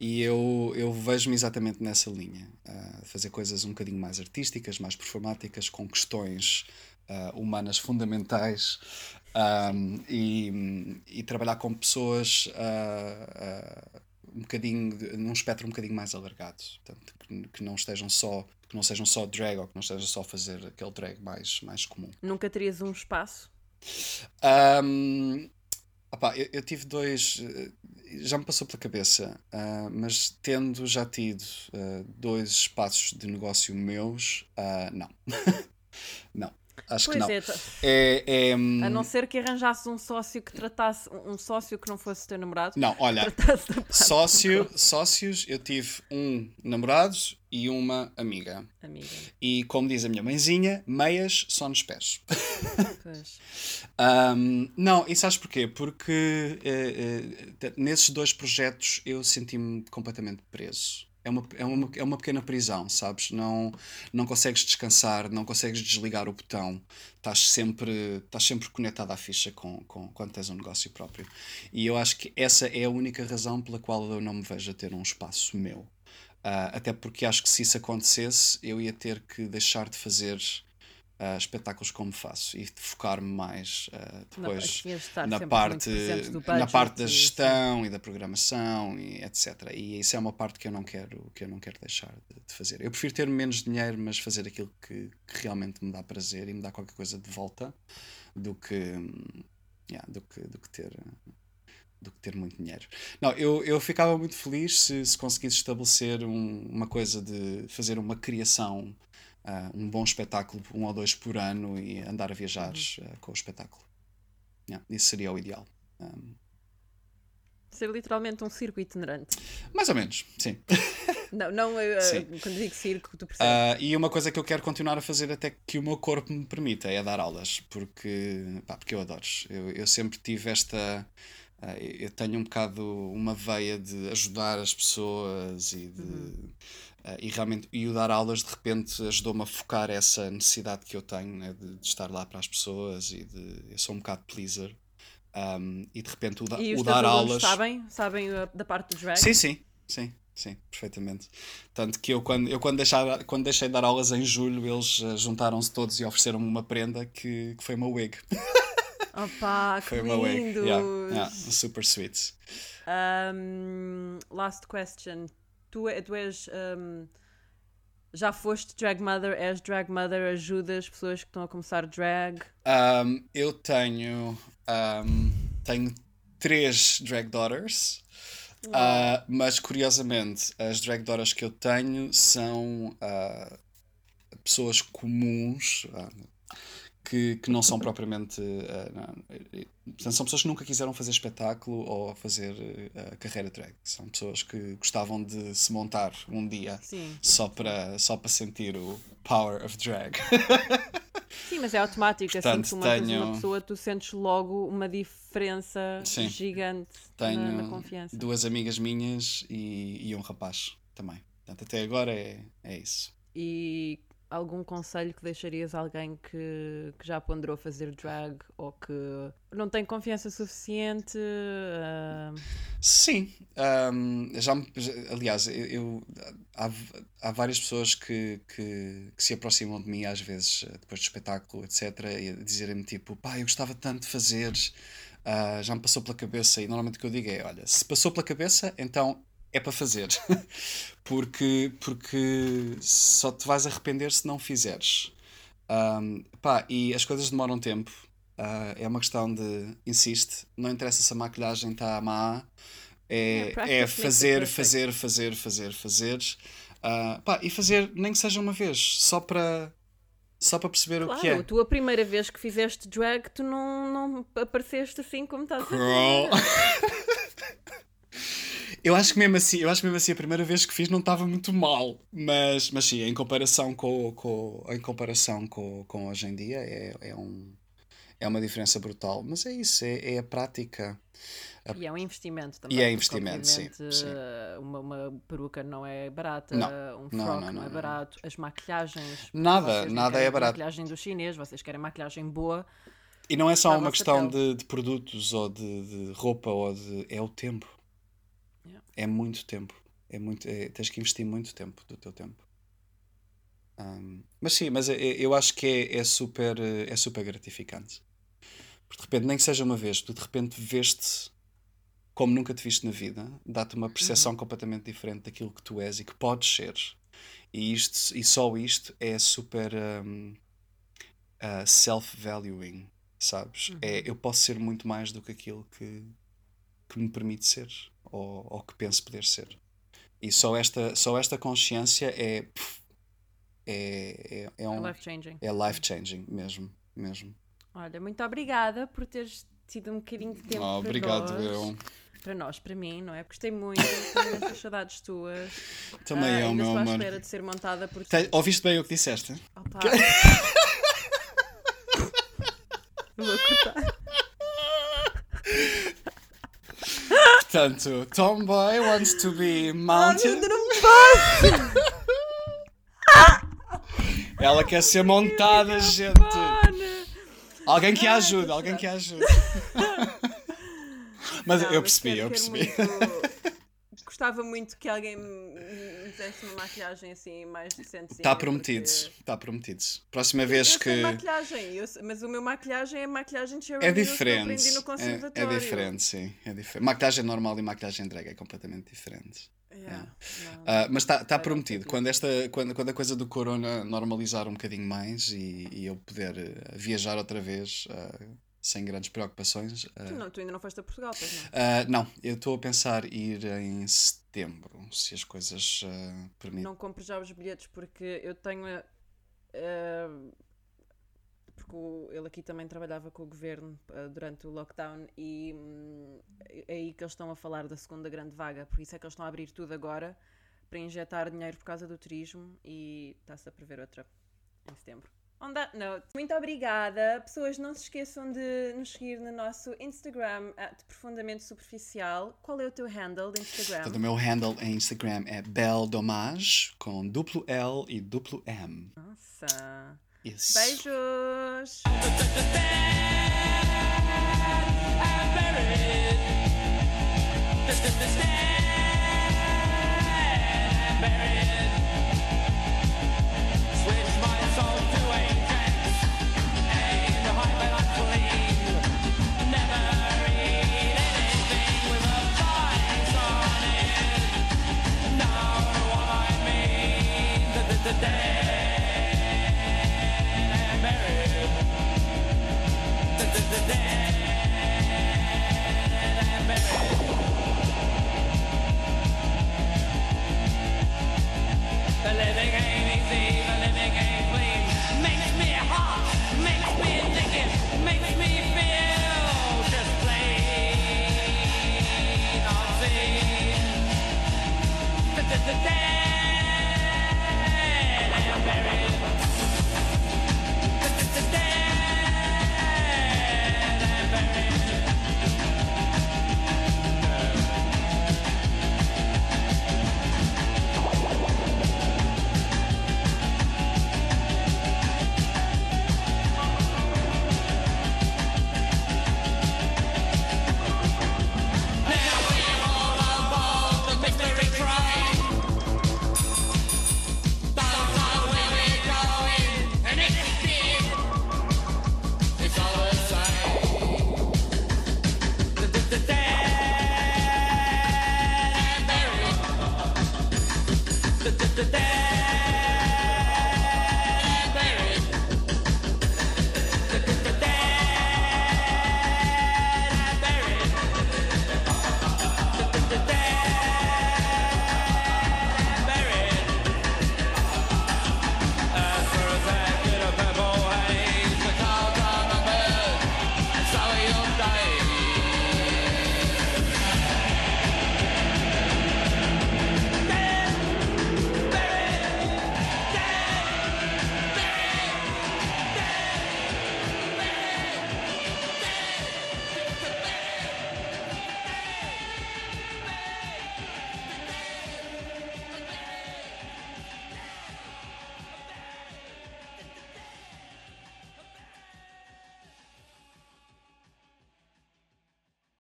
E eu, eu vejo-me exatamente nessa linha, uh, fazer coisas um bocadinho mais artísticas, mais performáticas, com questões uh, humanas fundamentais um, e, e, trabalhar com pessoas uh, um bocadinho num espectro um bocadinho mais alargado portanto, que, que, não estejam só que não sejam só drag ou que não estejam só a fazer aquele drag mais, mais comum. Nunca terias um espaço? Um, opa, eu, eu, tive dois já me passou pela cabeça uh, mas tendo já tido uh, dois espaços de negócio meus não. Não Acho pois que não. É, é, é, a não ser que arranjasse um sócio que tratasse um sócio que não fosse teu namorado. Não, olha, sócio, sócios, eu tive um namorado e uma amiga. Amiga. E como diz a minha mãezinha, meias só nos pés. Pois. um, não, e sabes porquê? Porque uh, uh, nesses dois projetos eu senti-me completamente preso é uma, é, uma, é uma pequena prisão, sabes? Não, não consegues descansar, não consegues desligar o botão, estás sempre, estás sempre conectado à ficha com, com, quando tens um negócio próprio. E eu acho que essa é a única razão pela qual eu não me vejo a ter um espaço meu. Uh, até porque acho que se isso acontecesse, eu ia ter que deixar de fazer uh, espetáculos como faço e focar-me mais uh, depois na parte, na parte da gestão e, e da programação e etc. E isso é uma parte que eu não quero, que eu não quero deixar de, de fazer. Eu prefiro ter menos dinheiro, mas fazer aquilo que, que, realmente me dá prazer e me dá qualquer coisa de volta do que, yeah, do que, do que ter do que ter muito dinheiro. Não, eu, eu ficava muito feliz se, se conseguisse estabelecer um, uma coisa de fazer uma criação uh, um bom espetáculo, um ou dois por ano, e andar a viajar uh, com o espetáculo. Yeah, isso seria o ideal. Um... Ser literalmente um circo itinerante. Mais ou menos, sim. Não, não uh, quando digo circo, tu percebes. Uh, e uma coisa que eu quero continuar a fazer até que o meu corpo me permita é dar aulas, porque, pá, porque eu adoro. Eu, eu sempre tive esta. Uh, eu tenho um bocado uma veia de ajudar as pessoas e de. Uhum. Uh, e realmente e o dar aulas de repente ajudou-me a focar essa necessidade que eu tenho né, de, de, estar lá para as pessoas e de eu sou um bocado pleaser. Um, e de repente o, da, e o dar aulas sabem sabem da parte dos drag sim sim sim sim perfeitamente. Tanto que eu quando eu quando deixar quando deixei de dar aulas em julho eles uh, juntaram-se todos e ofereceram-me uma prenda que, que foi uma wig. Opa, que foi uma wig. Yeah, yeah, super sweet um, last question tu, é, tu és. Um, já foste drag mother, és drag mother, ajudas pessoas que estão a começar drag? Um, eu tenho. Um, tenho três drag daughters. Uh, mas curiosamente, as drag daughters que eu tenho são uh, pessoas comuns, uh, que, que não são propriamente. Uh, não, são pessoas que nunca quiseram fazer espetáculo ou fazer uh, carreira drag. São pessoas que gostavam de se montar um dia Sim. só para, só para sentir o power of drag. Sim, mas é automático. Portanto, assim que tu tenho... uma pessoa, tu sentes logo uma diferença Sim. gigante tenho na, na, confiança. Duas amigas minhas e, e um rapaz também. Portanto, até agora é, é isso. E algum conselho que deixarias a alguém que, que já ponderou fazer drag ou que não tem confiança suficiente? Uh... Sim, um, já, aliás, eu, eu, há, há várias pessoas que, que, que, se aproximam de mim às vezes depois do espetáculo, etc., e dizerem-me tipo, pá, eu gostava tanto de fazer, uh, já me passou pela cabeça, e normalmente o que eu digo é: olha, se passou pela cabeça, então é para fazer. porque, porque só te vais arrepender se não fizeres. Um, pá, e as coisas demoram tempo. Uh, é uma questão de insiste, não interessa se a maquilhagem está má, é, é, é fazer, fazer, fazer, fazer, fazer. Uh, pá, e fazer nem que seja uma vez, só para só para perceber claro, o que é. Tu a primeira vez que fizeste drag, tu não, não apareceste assim como estás a dizer. Eu acho que mesmo assim, eu acho que mesmo assim a primeira vez que fiz não estava muito mal, mas, mas sim, em comparação com, com, em comparação com, com hoje em dia é, é, um, é uma diferença brutal. Mas é isso, é, é a prática. E é um investimento também. E é investimento, sim, sim. Uma, uma, peruca não é barata, não, um frock não, não, não, é barato, as maquilhagens. Nada, nada é barato. maquilhagem do chinês, vocês querem maquilhagem boa. E não é só uma questão de, de, produtos ou de, de roupa, ou de, é o tempo é muito tempo. É muito, é, tens que investir muito tempo do teu tempo. Um, mas sim, mas é, é, eu acho que é, é, super, é super gratificante. Porque de repente, nem que seja uma vez, tu de repente veste como nunca te viste na vida, dá-te uma percepção uhum. completamente diferente daquilo que tu és e que podes ser. E, isto, e só isto é super um, uh, self-valuing, sabes? É, uhum. É, eu posso ser muito mais do que aquilo que, que me permite ser ou, ou que penso poder ser. E só esta, só esta consciência é. É, é, é um. É life changing. É life changing mesmo. mesmo. Olha, muito obrigada por teres tido um bocadinho de tempo. Oh, obrigado, para nós. Eu. Para nós, para mim, não é? Gostei muito, tenho saudades tuas. Também é, o meu amor. espera de ser montada por ti. Ouviste bem o que disseste? Opa. Vou cortar. Portanto, Tomboy wants to be mounted. Ela quer ser montada, gente. Alguém que a ajude, alguém que a ajude. Mas eu percebi, eu percebi gostava muito que alguém fizesse uma maquilhagem assim mais decente. Está prometido, está porque... prometido. Próxima vez eu que. maquilhagem, eu, mas o meu maquilhagem é maquilhagem de É diferente. É, é, diferente, sim. É diferente. Maquilhagem normal e maquilhagem drag é completamente diferente. Yeah, uh, mas está tá prometido. Quando, esta, quando, quando a coisa do corona normalizar um bocadinho mais e, e eu poder uh, viajar outra vez. Uh, sem grandes preocupações. Tu, não, tu ainda não foste a Portugal, pois não? Uh, não, eu estou a pensar ir em setembro, se as coisas uh, permitem. Não compro já os bilhetes porque eu tenho. Uh, porque o, ele aqui também trabalhava com o governo durante o lockdown e um, é aí que eles estão a falar da segunda grande vaga, por isso é que eles estão a abrir tudo agora para injetar dinheiro por causa do turismo e está-se a prever outra em setembro. On that note, muito obrigada. Pessoas, não se esqueçam de nos seguir no nosso Instagram, de Profundamente Superficial. Qual é o teu handle de Instagram? o meu handle em Instagram é Domage com duplo L e duplo M. Nossa. Isso. Beijos.